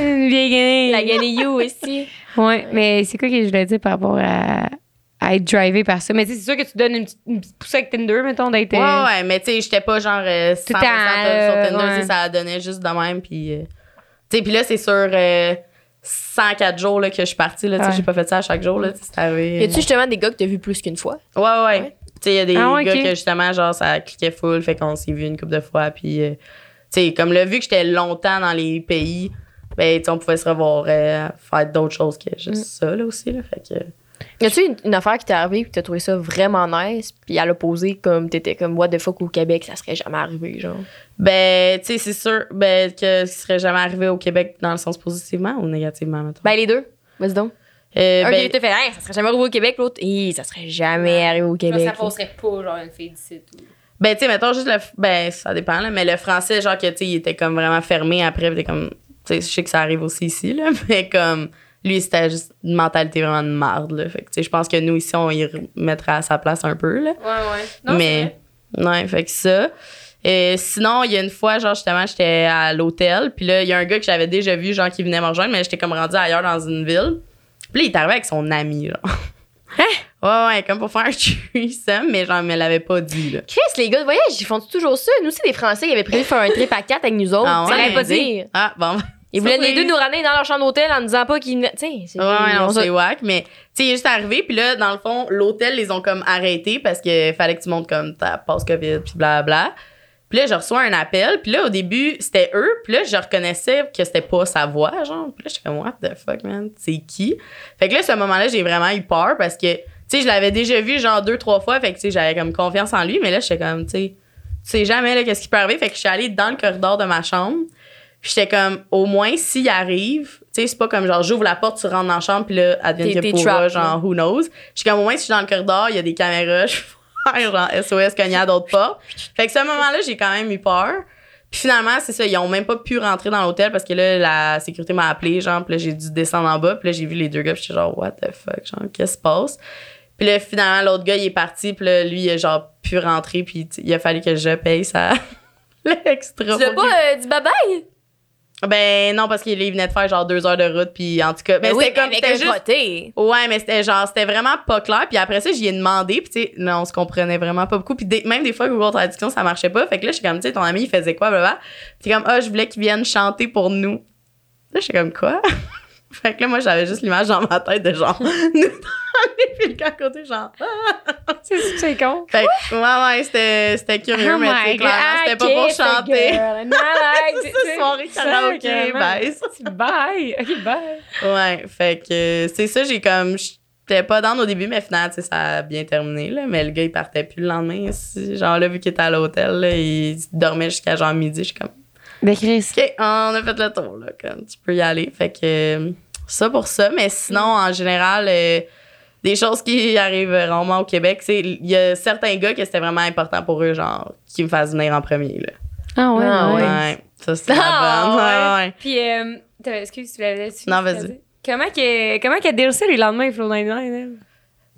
une vieille guenille. La Ganeyou aussi. [LAUGHS] Ouais, mais c'est quoi que je voulais dire par rapport à, à être drivé par ça? Mais tu sais, c'est sûr que tu donnes une petite, une petite poussée avec Tinder, mettons, d'être. Ouais, euh, ouais, mais tu sais, j'étais pas genre euh, 100% Tout à, sur Tinder, euh, ouais. ça donnait juste de même, puis... euh, tu sais, puis là, c'est sur... euh, 104 jours là, que je suis partie. Là, Ouais. J'ai pas fait ça à chaque jour. Là, arrivé. Y a-tu justement des gars que t'as vu plus qu'une fois? Ouais, ouais, ouais. Ouais. Tu sais, il y a des Ah gars que justement, genre, ça cliquait full, fait qu'on s'est vu une couple de fois. Puis, euh, tu sais, comme là, vu que j'étais longtemps dans les pays, ben, on pouvait se revoir, euh, faire d'autres choses que juste Mm. ça, là aussi, là. Fait que. Y a-tu une, une affaire qui t'est arrivée puis t'as trouvé ça vraiment nice puis à l'opposé comme t'étais comme what the fuck au Québec ça serait jamais arrivé genre? Ben, tu sais, c'est sûr ben, que ce serait jamais arrivé au Québec dans le sens positivement ou négativement, mettons? Ben les deux. Vas-y donc. Euh, un ben, qui fait hey, ça serait jamais arrivé au Québec l'autre ça serait jamais arrivé au Québec. ça passerait pas, genre, une fille d'ici tout. Ben, tu sais, mettons juste le. f- Ben, ça dépend, là. Mais le français, genre, que, tu sais, il était comme vraiment fermé après. T'es comme. Tu sais, je sais que ça arrive aussi ici, là. [LAUGHS] Mais comme. Lui, c'était juste une mentalité vraiment de marde, là. Fait que, tu sais, je pense que nous, ici, on y remettrait à sa place un peu, là. Ouais, ouais. Non, mais. Ouais, fait que ça. Et sinon, il y a une fois, genre, justement, j'étais à l'hôtel. Puis là, il y a un gars que j'avais déjà vu, genre, qui venait me rejoindre. Mais j'étais comme rendu ailleurs dans une ville. Puis là, il est arrivé avec son ami, genre. [LAUGHS] Hein? Ouais, ouais, comme pour faire un threesome, mais genre, me l'avait pas dit, là. Chris, les gars de voyage, ils font toujours ça? Nous aussi, des Français, ils avaient prévu de faire un trip à quatre avec nous autres. Ah Ça ouais? l'avait pas dire. Ah, bon. Ils voulaient les deux nous ramener dans leur chambre d'hôtel en nous disant pas qu'ils. Tu sais, c'est. Ouais, non, on c'est whack, mais tu sais, il est juste arrivé, puis là, dans le fond, l'hôtel les ont comme arrêtés parce qu'il fallait que tu montes comme ta passe COVID, puis blablabla. Puis là, je reçois un appel, puis là, au début, c'était eux, puis là, je reconnaissais que c'était pas sa voix, genre. Puis là, j'étais comme, what the fuck, man, c'est qui? Fait que là, ce moment-là, j'ai vraiment eu peur parce que, tu sais, je l'avais déjà vu, genre, deux, trois fois, fait que, tu sais, j'avais comme confiance en lui, mais là, j'étais comme, tu sais, tu sais jamais, là, qu'est-ce qui peut arriver. Fait que je suis allée dans le corridor de ma chambre, j'étais comme, au moins, s'il arrive, tu sais, c'est pas comme genre, j'ouvre la porte, tu rentres dans la chambre, puis là, advienne que pourra, genre, who knows? J'étais comme, au moins, si je suis dans le corridor, il y a des caméras, [LAUGHS] je faire genre SOS cogner à d'autres portes. Fait que ce moment-là, j'ai quand même eu peur. Puis finalement, c'est ça, ils ont même pas pu rentrer dans l'hôtel parce que là, la sécurité m'a appelé, genre, puis là, j'ai dû descendre en bas, puis là, j'ai vu les deux gars, puis j'étais genre, what the fuck, genre, qu'est-ce qui se passe? Puis là, finalement, l'autre gars, il est parti, puis là, lui, il a genre pu rentrer, puis il a fallu que je paye ça. [LAUGHS] L'extra. Tu l'as pas euh, dit bye bye? Ben non, parce qu'il il venait de faire genre deux heures de route, puis en tout cas, mais Ben oui, c'était comme, avec c'était juste, ouais, mais c'était genre, c'était vraiment pas clair, puis après ça, j'y ai demandé, puis tu sais, non, on se comprenait vraiment pas beaucoup, puis des- même des fois, Google Traduction, ça marchait pas, fait que là, j'étais comme, tu sais, ton ami, il faisait quoi, blablabla, puis comme, ah, je voulais qu'il vienne chanter pour nous. Là, j'étais comme, quoi? Fait que là, moi, j'avais juste l'image dans ma tête de genre, [LAUGHS] nous les puis le gars à côté, genre, ah. C'est c'est con. Fait que, ouais, ouais, c'était, c'était curieux, Oh mais sais, clairement, c'était pas pour chanter. [LAUGHS] C'est soirée karaoké, bye. Bye. OK, bye. Ouais, fait que c'est ça, j'ai comme. J'étais pas dans au début, mais finalement, tu sais, ça a bien terminé, là. Mais le gars, il partait plus le lendemain. Genre, là, vu qu'il était à l'hôtel, il dormait jusqu'à genre midi. Je suis comme, Ben Chris. OK, on a fait le tour, là. Comme, tu peux y aller. Fait que euh, ça pour ça. Mais sinon, en général, euh, des choses qui arrivent rarement au Québec, c'est il y a certains gars que c'était vraiment important pour eux, genre, qu'ils me fassent venir en premier, là. Ah ouais, Ah ouais. Ouais, ça, c'est [LAUGHS] la Ah, bonne. ouais. Ouais, ouais. Puis, euh, excuse, tu l'avais Non, vas-y. Comment que, comment qu'elle DLC les lendemains, Flo 99,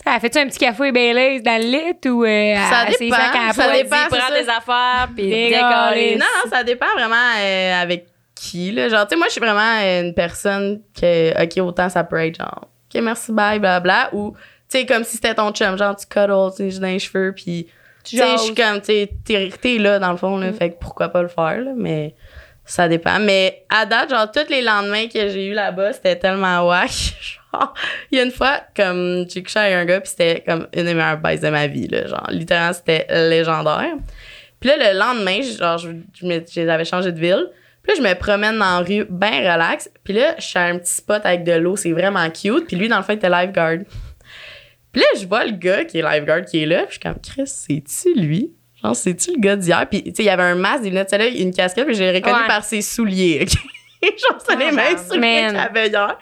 elle? T'sais, Elle fait-tu un petit café Baileys dans le lit ou euh, Ça elle- dépend, à ça dépend, ça. des affaires puis Décoller. Non, non, ça dépend vraiment euh, avec qui. Là. Genre, tu sais, moi, je suis vraiment une personne que, OK, autant ça peut être genre, OK, merci, bye, blablabla. Ou, tu sais, comme si c'était ton chum, genre, tu cuddles, tu dans les cheveux, puis, tu sais, je suis comme, tu sais, t'es là, dans le fond, là, fait que pourquoi pas le faire, là, mais ça dépend. Mais à date, genre, tous les lendemains que j'ai eu là-bas, c'était tellement whack. [LAUGHS] [LAUGHS] il y a une fois, comme, j'ai couché avec un gars, puis c'était comme une des meilleures baises de ma vie, là. Genre, littéralement, c'était légendaire. Puis là, le lendemain, genre, je, j'avais changé de ville. Puis là, je me promène dans la rue, bien relax. Puis là, je suis à un petit spot avec de l'eau, c'est vraiment cute. Puis lui, dans le fond, il était lifeguard. Puis là, je vois le gars qui est lifeguard qui est là. Puis je suis comme, Chris, c'est-tu lui? Genre, c'est-tu le gars d'hier? Puis, tu sais, il y avait un masque, des lunettes de soleil, une casquette, puis je l'ai reconnu Ouais. par ses souliers, OK? [LAUGHS] genre, c'est les Oh, mêmes souliers qu'il avait hier.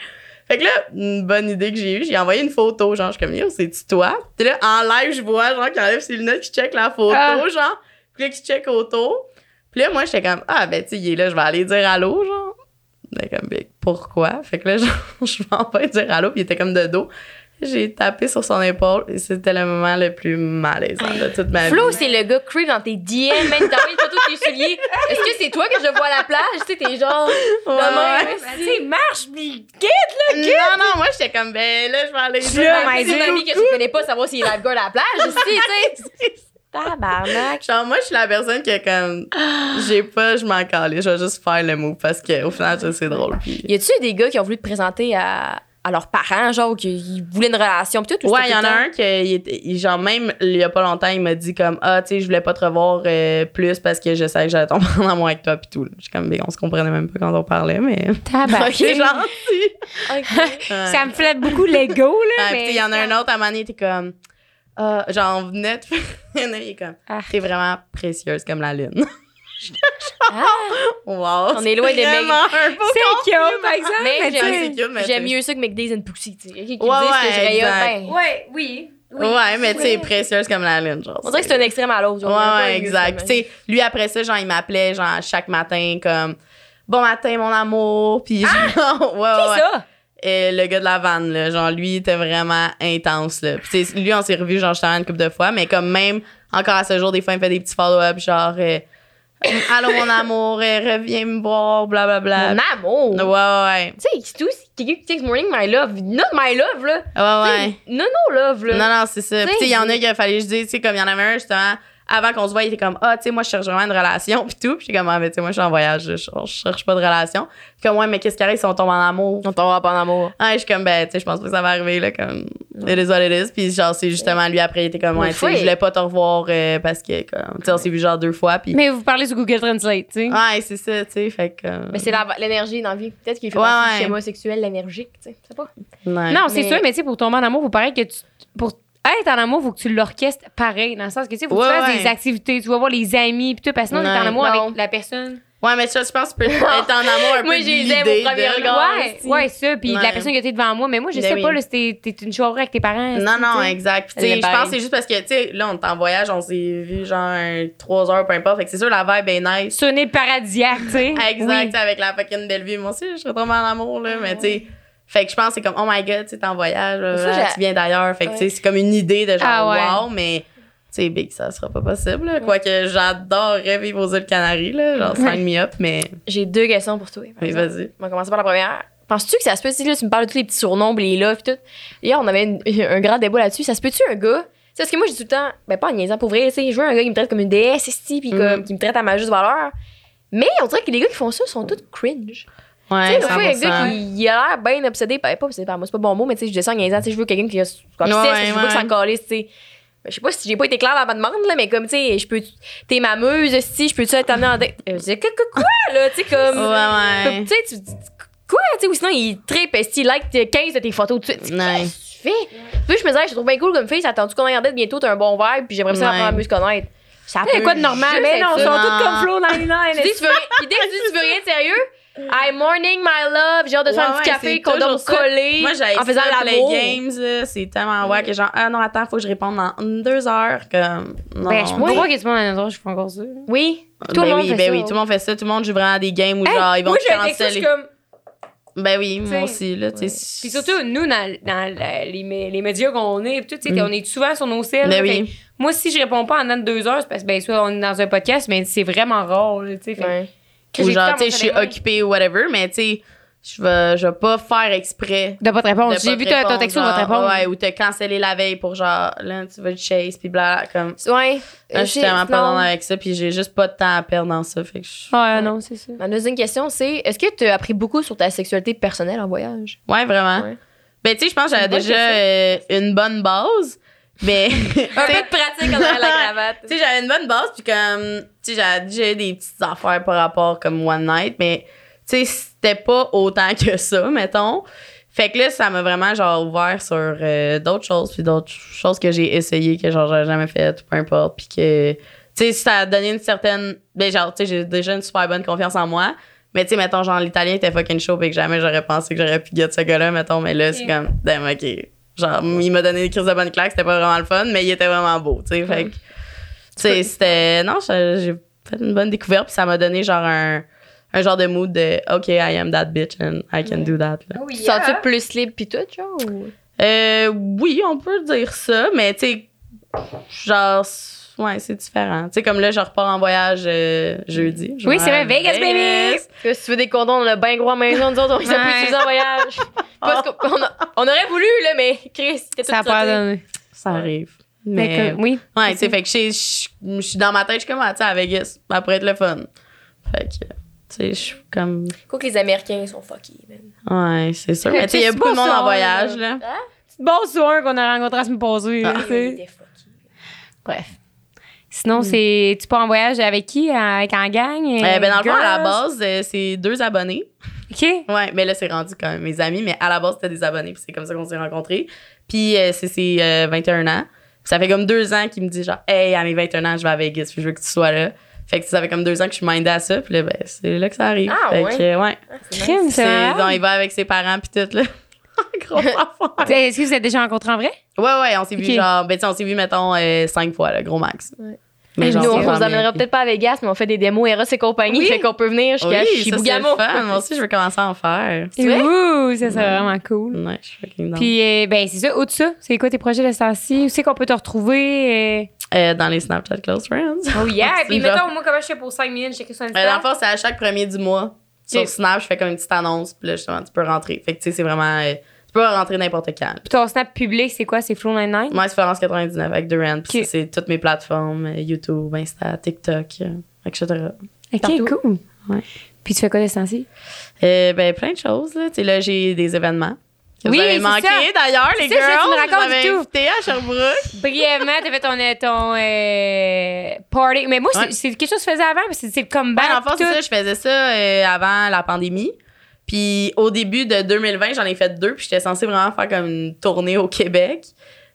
Fait que là, une bonne idée que j'ai eue, j'ai envoyé une photo, genre, je suis comme, yo, c'est-tu toi? Puis là, en live, je vois, genre, qui enlève ses lunettes, qui check la photo, Ah. genre. Puis là, qui check autour. Puis là, moi, j'étais comme, ah, ben, tu sais, il est là, je vais aller dire allô, genre. Mais comme, ben, pourquoi? Fait que là, [LAUGHS] genre, je m'en vais dire allô, puis il était comme de dos. J'ai tapé sur son épaule et c'était le moment le plus malaisant de toute ma Flo, vie. c'est le gars creep dans tes DM, même t'as une photo de tes souliers. Est-ce que c'est toi que je vois à la plage? Tu sais, t'es genre. Ouais, ouais. Ben, tu sais, marche, puis Non, non, moi, j'étais comme, ben là, je vais aller là, my C'est une amie que tu connais pas savoir s'il est lifeguard à la plage, aussi, tu sais. [LAUGHS] Tabarnak. Genre, moi, je suis la personne que, comme, j'ai pas, je m'en calais. Je vais juste faire le move parce qu'au final, je c'est drôle. Puis... Y a-tu des gars qui ont voulu te présenter à, à leurs parents, genre, ou qu'ils voulaient une relation, pis tout? ou Ouais, il y en a un qui, il était- il- genre, même, il y a pas longtemps, il m'a dit, comme, ah, tu sais, je voulais pas te revoir euh, plus parce que je savais que j'allais tomber [LAUGHS] en amour avec toi, puis tout. Je suis comme, ben, on se comprenait même pas quand on parlait, mais. [LAUGHS] C'est [LAUGHS] gentil. Ça me flatte beaucoup l'ego, là. Mais il y en a un autre à un moment donné, t'es comme. Ah, genre, on venait de faire. il est comme. Ah. T'es vraiment précieuse comme la lune. Ah, [LAUGHS] wow. On est loin des beau C'est cute, par exemple. mais J'aime mieux ça que McDays and Pussy, tu sais. Qui Ouais, que je ben, Ouais, oui. oui. Ouais, mais tu sais, Oui. précieuse comme la lune, genre. On dirait que c'est un extrême à l'autre. Ouais, exact. Tu sais, lui, après ça, genre, il m'appelait, genre, chaque matin, comme, bon matin, mon amour. Puis, genre, [LAUGHS] ouais, ouais. Qui ouais. ça? Et le gars de la vanne, là, genre, lui, il était vraiment intense, là. Puis, lui, on s'est revus, genre, justement, une couple de fois, mais comme même, encore à ce jour, des fois, il me fait des petits follow-up, genre, euh, allô, mon amour, reviens me voir, blablabla. Mon amour? Ouais, ouais, Tu sais, c'est tout. Quelqu'un qui texte morning, my love. Not my love, là. ouais. Ouais, ouais. Non, non, love, là. Non, non, c'est ça. Puis, tu sais, il y en a c'est- qui a fallu que je dise, tu sais, comme il y en avait un, justement, avant qu'on se voit, il était comme, ah, tu sais, moi, je cherche vraiment une relation, puis tout. Puis, j'étais comme, ah, mais tu sais, moi, je suis en voyage, je, je cherche pas de relation. Puis, comme, ouais, mais qu'est-ce qui arrive si on tombe en amour? On tombera pas en amour. Ouais, je suis comme, ben, tu sais, je pense pas que ça va arriver, là, comme, it is what it is. Puis, genre, c'est justement lui, après, il était comme, ouais, tu sais, je voulais pas te revoir euh, parce que, comme, tu sais, on s'est vu genre deux fois, puis. Mais vous parlez sur Google Translate, tu sais. Ouais, c'est ça, tu sais, fait que. euh, Mais c'est l'énergie dans la vie. Peut-être qu'il fait Ouais, partie ouais. du schéma sexuel énergique, tu sais. Pas. ouais. Non, c'est Mais- sûr, mais tu sais, pour tomber en amour, faut pareil que tu. Pour être en amour, faut que tu l'orchestres pareil. Dans le sens que, tu sais, faut que Ouais, tu fasses ouais. des activités, tu vas voir les amis, pis tout, parce que sinon, t'es en amour Non. avec la personne. Ouais, mais ça, je pense que tu peux être en amour un Moi, peu. j'ai les aime au l'idée premier regard. Ouais, si. ouais, ça, puis Ouais. la personne qui était devant moi. Mais moi, je Ben sais oui. pas, là, c'était t'es une soirée avec tes parents. Non, non, tu sais. exact. Puis, je pense que c'est juste parce que, tu sais, là, on est en voyage, on s'est vu genre trois heures, peu importe. Fait que c'est sûr, la vibe est nice. Île paradisiaque, tu sais. [LAUGHS] Exact, Oui. avec la fucking belle vie. Moi aussi, je serais tombée en amour, là. Mais, tu sais, fait que je pense que c'est comme, oh my god, tu t'es en voyage, là, j'ai- tu viens d'ailleurs. Fait que, Ouais. c'est comme une idée de genre, Ah ouais. wow, mais, tu sais, big, ça sera pas possible, là. Quoique j'adorerais vivre aux îles Canaries, là. Genre, sign me up, mais, J'ai deux questions pour toi. mais vas-y. On va commencer par la première. Penses-tu que ça se peut, si là, tu me parles de tous les petits surnoms, les loves, pis tout. Hier, on avait une- un grand débat là-dessus. Ça se peut-tu un gars? Parce que moi, dis tout le temps, ben pas en niaisant pour vrai, tu sais, je veux un gars qui me traite comme une déesse, pis comme, Mhm. qui me traite à ma juste valeur. Mais on dirait que les gars qui font ça sont tous cringe. Tu Ouais, sais, a un 100%. gars qui il a l'air bien obsédé, pas obsédé par moi, c'est pas bon mot, mais tu sais, je dis ça en tu sais, je veux quelqu'un qui a comme Ouais, ça, je veux pas que ça ouais. calisse, tu sais. Ben, Je sais pas si j'ai pas été claire dans ma demande, là, mais comme, tu sais, je peux. T'es ma muse, si, je peux-tu être amenée en date? Euh, Je dis, que- que- quoi, là, tu sais, comme. Ouais, ouais. Tu sais, tu dis, quoi, tu sais, ou sinon, il tripe, si il like 15 de tes photos tout de suite. Ouais. Qu'est-ce que tu fais? Puis je me disais, je trouve bien cool comme fille, ça attend-tu qu'on aille en date bientôt, t'as un bon vibe, puis j'aimerais ça Ouais. apprendre à mieux se connaître. Ça peut quoi de normal? Mais non, ils sont tous comme Flo 99. Tu dis, tu veux rien, puis dès que tu dis, tu veux rien de sérieux, I morning my love, j'ai hâte de faire un Ouais, petit ouais, café, qu'on doit ça. coller Moi, j'ai en faisant ça, Play. Games, c'est tellement ouais que genre, ah non, attends, faut que je réponde dans deux heures. Comme, non. Ben, je Ouais. crois que tout le monde je fais encore ça. Oui, tout ben le monde oui, fait ben ça. oui, tout le monde fait ça. Tout le monde joue vraiment à des games où Hey, genre, ils vont moi, suis comme. Ben oui, T'sais, moi aussi, là, tu sais. Puis surtout, nous, dans, dans la- les, les médias qu'on est, tout, Mm. on est souvent sur nos selles. Ben oui. moi, si je réponds pas en deux heures, c'est parce que, ben, soit on est dans un podcast, mais c'est vraiment rare, là, tu sais. Que- Ou genre, tu sais, je suis occupée ou whatever, mais tu sais, je vais, je vais pas faire exprès. De pas te répondre. de J'ai pas vu ton- texto, on va te répondre. Ouais, ou te canceller la veille pour genre, là, tu vas te chase, puis bla, comme. Ouais. Là, je suis tellement pas dans avec ça, puis j'ai juste pas de temps à perdre dans ça, fait que je- Ouais, non, c'est ça. Ma deuxième question, c'est est-ce que tu as appris beaucoup sur ta sexualité personnelle en voyage? Ouais, vraiment. Ouais. Ben, tu sais, je pense que j'avais déjà euh, une bonne base, mais. [LAUGHS] Un peu de pratique en la [LAUGHS] cravate. Tu sais, j'avais une bonne base, puis comme, tu sais, j'avais déjà des petites affaires par rapport comme One Night, mais, tu sais, c'était pas autant que ça, mettons. Fait que là, ça m'a vraiment, genre, ouvert sur euh, d'autres choses, puis d'autres choses que j'ai essayé, que, genre, j'avais jamais fait, peu importe, puis que, tu sais, ça a donné une certaine, ben, genre, tu sais, j'ai déjà une super bonne confiance en moi, mais, tu sais, mettons, genre, l'italien était fucking chaud, puis que jamais j'aurais pensé que j'aurais pu get ce gars-là, mettons, mais là, c'est comme, damn, OK. Genre, il m'a donné des crises de bonne claque, c'était pas vraiment le fun, mais il était vraiment beau, tu sais, fait que, tu sais, c'était. Non, j'ai fait une bonne découverte, puis ça m'a donné genre un, un genre de mood de OK, I am that bitch and I can do that. là. Tu te sens-tu plus libre pis tout, genre? Ou... Euh, oui, on peut dire ça, mais tu sais, genre, ouais, c'est différent. Tu sais, comme là, je repars en voyage euh, jeudi. Je Oui, c'est vrai, Vegas, baby! Parce que si tu veux des condoms, on a bien gros à maison, nous autres, on les a Ouais. plus utilisés en voyage. [LAUGHS] Parce qu'on a- on aurait voulu, là, mais Chris, c'était tout Ça a pas donné. Ça arrive. Mais, oui. ouais, tu sais, fait que je suis dans ma tête, je suis comme, ah, tu sais, à Vegas, ça pourrait être le fun. Fait que, tu sais, je suis comme, Quoi que les Américains sont fuckés, man. ouais, c'est sûr. Mais tu sais, il y a C'est beaucoup de monde en voyage, là. Bon soir qu'on a rencontré à se poser. Ah. tu Ils sais. Bref. Sinon, c'est tu pars en voyage avec qui? Avec en gang? Euh, ben, dans le fond, à la base, euh, c'est deux abonnés. OK. Ouais, mais là, c'est rendu quand même mes amis, mais à la base, c'était des abonnés, puis c'est comme ça qu'on s'est rencontrés. Puis euh, c'est ses euh, 21 ans. Puis ça fait comme deux ans qu'il me dit, genre, hey, à mes 21 ans, je vais à Vegas, puis je veux que tu sois là. Fait que ça fait comme deux ans que je suis mindée à ça, puis là, ben, c'est là que ça arrive. Ah, fait ouais? que, ouais. Crime, c'est C'est, malade. donc, il va avec ses parents, puis tout, là. [LAUGHS] Gros affaire. T'sais, Est-ce que vous êtes déjà rencontrés en vrai? Ouais, ouais, on s'est vu genre, ben, tu sais, on s'est vu, mettons, euh, cinq fois, le gros max. Ouais. Mais Nous, genre, Nous, on c'est vous bien. peut-être pas à Vegas, mais on fait des démos Eros et compagnie. Oui. Fait qu'on peut venir jusqu'à Oui, c'est fun. Moi aussi, je veux commencer à en faire. Ouh, ça serait vraiment cool. Ouais, je suis fucking down. Puis, euh, ben, c'est ça. Au-dessus, ça, c'est quoi tes projets de temps-ci? Où c'est qu'on peut te retrouver? euh? Euh, dans les Snapchat Close Friends. Oh yeah! C'est [LAUGHS] Puis, mettons, moi, comment je fais pour 5 minutes? J'ai que sur Euh, dans le fond, c'est à chaque premier du mois. Sur. Snap, je fais comme une petite annonce, puis là, justement, tu peux rentrer. Fait que, tu sais, c'est vraiment. euh, tu peux rentrer n'importe quand. Puis ton Snap public, c'est quoi? C'est Flow99? Moi, c'est Florence99 avec Durant, puis c'est toutes mes plateformes euh, YouTube, Insta, TikTok, euh, etc. OK, Partout. cool. Ouais. Puis, tu fais quoi de ce temps-ci? Euh, ben, plein de choses, là. Tu sais, là, j'ai des événements. Que Oui, vous avez manqué d'ailleurs, les ça, girls. tu me racontes tout. invité à Sherbrooke. [LAUGHS] Brièvement, t'as fait ton, euh, ton euh, party. Mais moi, c'est- Ouais. c'est quelque chose que je faisais avant, c'est c'est le comeback. Ben, en fait, c'est ça, je faisais ça euh, avant la pandémie. Puis au début de 2020, j'en ai fait deux, puis j'étais censée vraiment faire comme une tournée au Québec.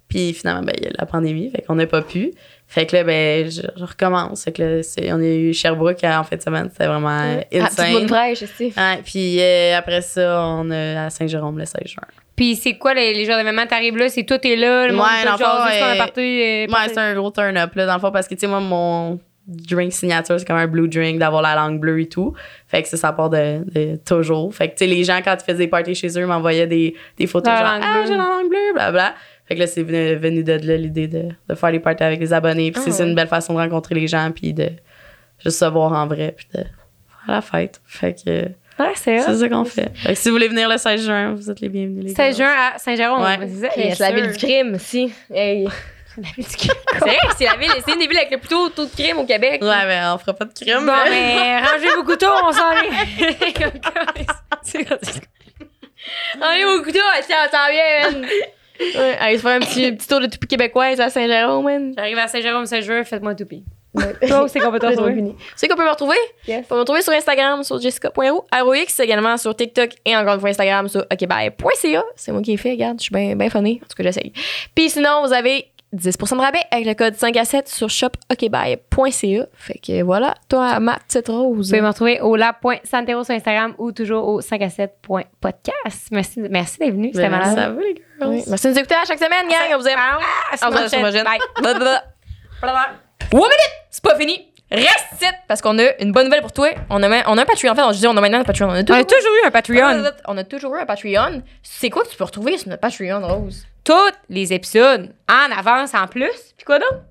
Puis finalement, ben, il y a la pandémie, fait qu'on n'a pas pu. Fait que là, ben, je, je recommence. Fait que là, c'est- on a eu Sherbrooke en fin de semaine, c'était vraiment Ah, petite insane. tu sais. Ouais, puis euh, après ça, on a à Saint-Jérôme le 16 juin. Puis c'est quoi les, les jours d'événements? T'arrives là, c'est tout est là, le monde Ouais, peut dans le fond, jaser, euh, euh, Ouais, c'est un gros turn-up, là, dans le fond, parce que, tu sais, moi, mon drink signature, c'est comme un blue drink, d'avoir la langue bleue et tout. Fait que ça, ça part de, de toujours. Fait que, tu sais, les gens, quand ils faisaient des parties chez eux, m'envoyaient des, des photos La genre, langue ah, bleue. j'ai la langue bleue, blablabla. Fait que là, c'est venu, venu de là, l'idée de, de faire des parties avec les abonnés. Puis Ah c'est- ouais. une belle façon de rencontrer les gens, puis de juste se voir en vrai, puis de faire la fête. Fait que Ouais, c'est c'est ça. ça qu'on fait. Fait que si vous voulez venir le 16 juin, vous êtes les bienvenus, les 16 gars. juin à Saint-Jérôme. Ouais. C'est ça? [LAUGHS] La ville du crime, si. Hey. C'est vrai, c'est la ville, c'est une des villes avec le plus tôt taux de crime au Québec. Ouais, mais on fera pas de crime. Bon, mais [LAUGHS] rangez vos couteaux, on s'en [LAUGHS] est. Comme quoi, c'est- Allez au couteau, tiens, on s'en vient. Ouais, allez se faire un petit, petit tour de toupie québécoise à Saint-Jérôme, man. J'arrive à Saint-Jérôme 16 juin, faites-moi. Ouais. [LAUGHS] Toi, c'est qu'on peut te [LAUGHS] retrouver. Tu sais qu'on peut me retrouver? Yes. On peut me retrouver sur Instagram, sur jessica.ro, ROX, également sur TikTok et encore une fois Instagram sur okbye.ca. C'est moi qui ai fait, regarde, je suis bien ben funny. En tout cas, j'essaye. Puis sinon, vous avez 10% de rabais avec le code 5 à 7 sur shopokbye.ca. Fait que voilà, toi, ma petite Vous rose. pouvez me retrouver au lab.santero sur Instagram ou toujours au 5 à 7.podcast. Merci, merci d'être venu. C'était malade. Ça va, les girls? Oui. Merci de nous écouter à chaque semaine, gang. On vous aime. Ah, On à voit sur ma chaîne. Bye. One minute! C'est pas fini! Reste ici! Parce qu'on a une bonne nouvelle pour toi. On a, on a un Patreon. En fait, on, je dis, on a maintenant un Patreon. On a On toujours, a toujours eu un Patreon. On a toujours eu un Patreon. C'est quoi que tu peux retrouver sur notre Patreon, Rose? Tous les épisodes en avance en plus. Puis quoi d'autre?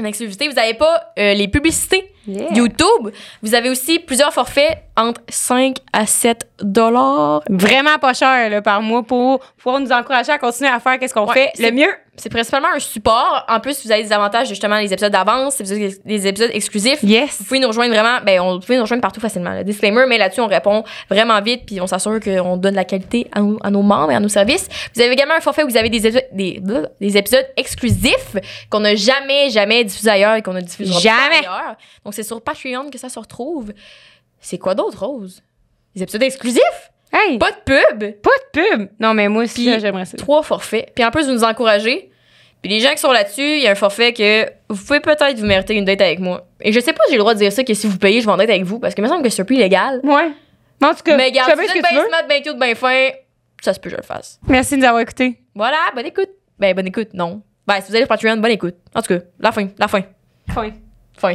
En exclusivité, vous n'avez pas euh, les publicités Yeah. YouTube. Vous avez aussi plusieurs forfaits entre 5 à 7 dollars. Vraiment pas cher là, par mois pour pouvoir nous encourager à continuer à faire qu'est-ce qu'on Ouais, fait le mieux. C'est principalement un support. En plus, vous avez des avantages, justement, les épisodes d'avance, des épisodes exclusifs. Vous Yes. pouvez nous rejoindre vraiment, ben, on, vous pouvez nous rejoindre partout facilement. Le disclaimer, mais là-dessus, on répond vraiment vite, puis on s'assure qu'on donne la qualité à, nos- à nos membres et à nos services. Vous avez également un forfait où vous avez des, épisodes- des, bleh, des épisodes exclusifs qu'on n'a jamais, jamais diffusés ailleurs et qu'on ne diffusera Jamais. pas ailleurs. Donc, c'est sur Patreon que ça se retrouve. C'est quoi d'autre, Rose? Des épisodes exclusifs? Hey, pas, de pub! pas de pub. Non, mais moi aussi, j'aimerais ça. Trois forfaits. Puis en plus, vous nous encouragez. Puis les gens qui sont là-dessus, il y a un forfait que vous pouvez peut-être vous mériter une date avec moi. Et je sais pas si j'ai le droit de dire ça, que si vous payez, je vais en date avec vous, parce que il me semble que c'est plus illégal. Ouais. Mais en tout cas, Mais regarde, bien tu bien veux. smart, bien cute, bien fin, ça se peut que je le fasse. Merci de nous avoir écoutés. Voilà, bonne écoute. Ben, bonne écoute, non. Ben, si vous allez sur Patreon, bonne écoute. En tout cas, la fin, la fin, Fin. fin.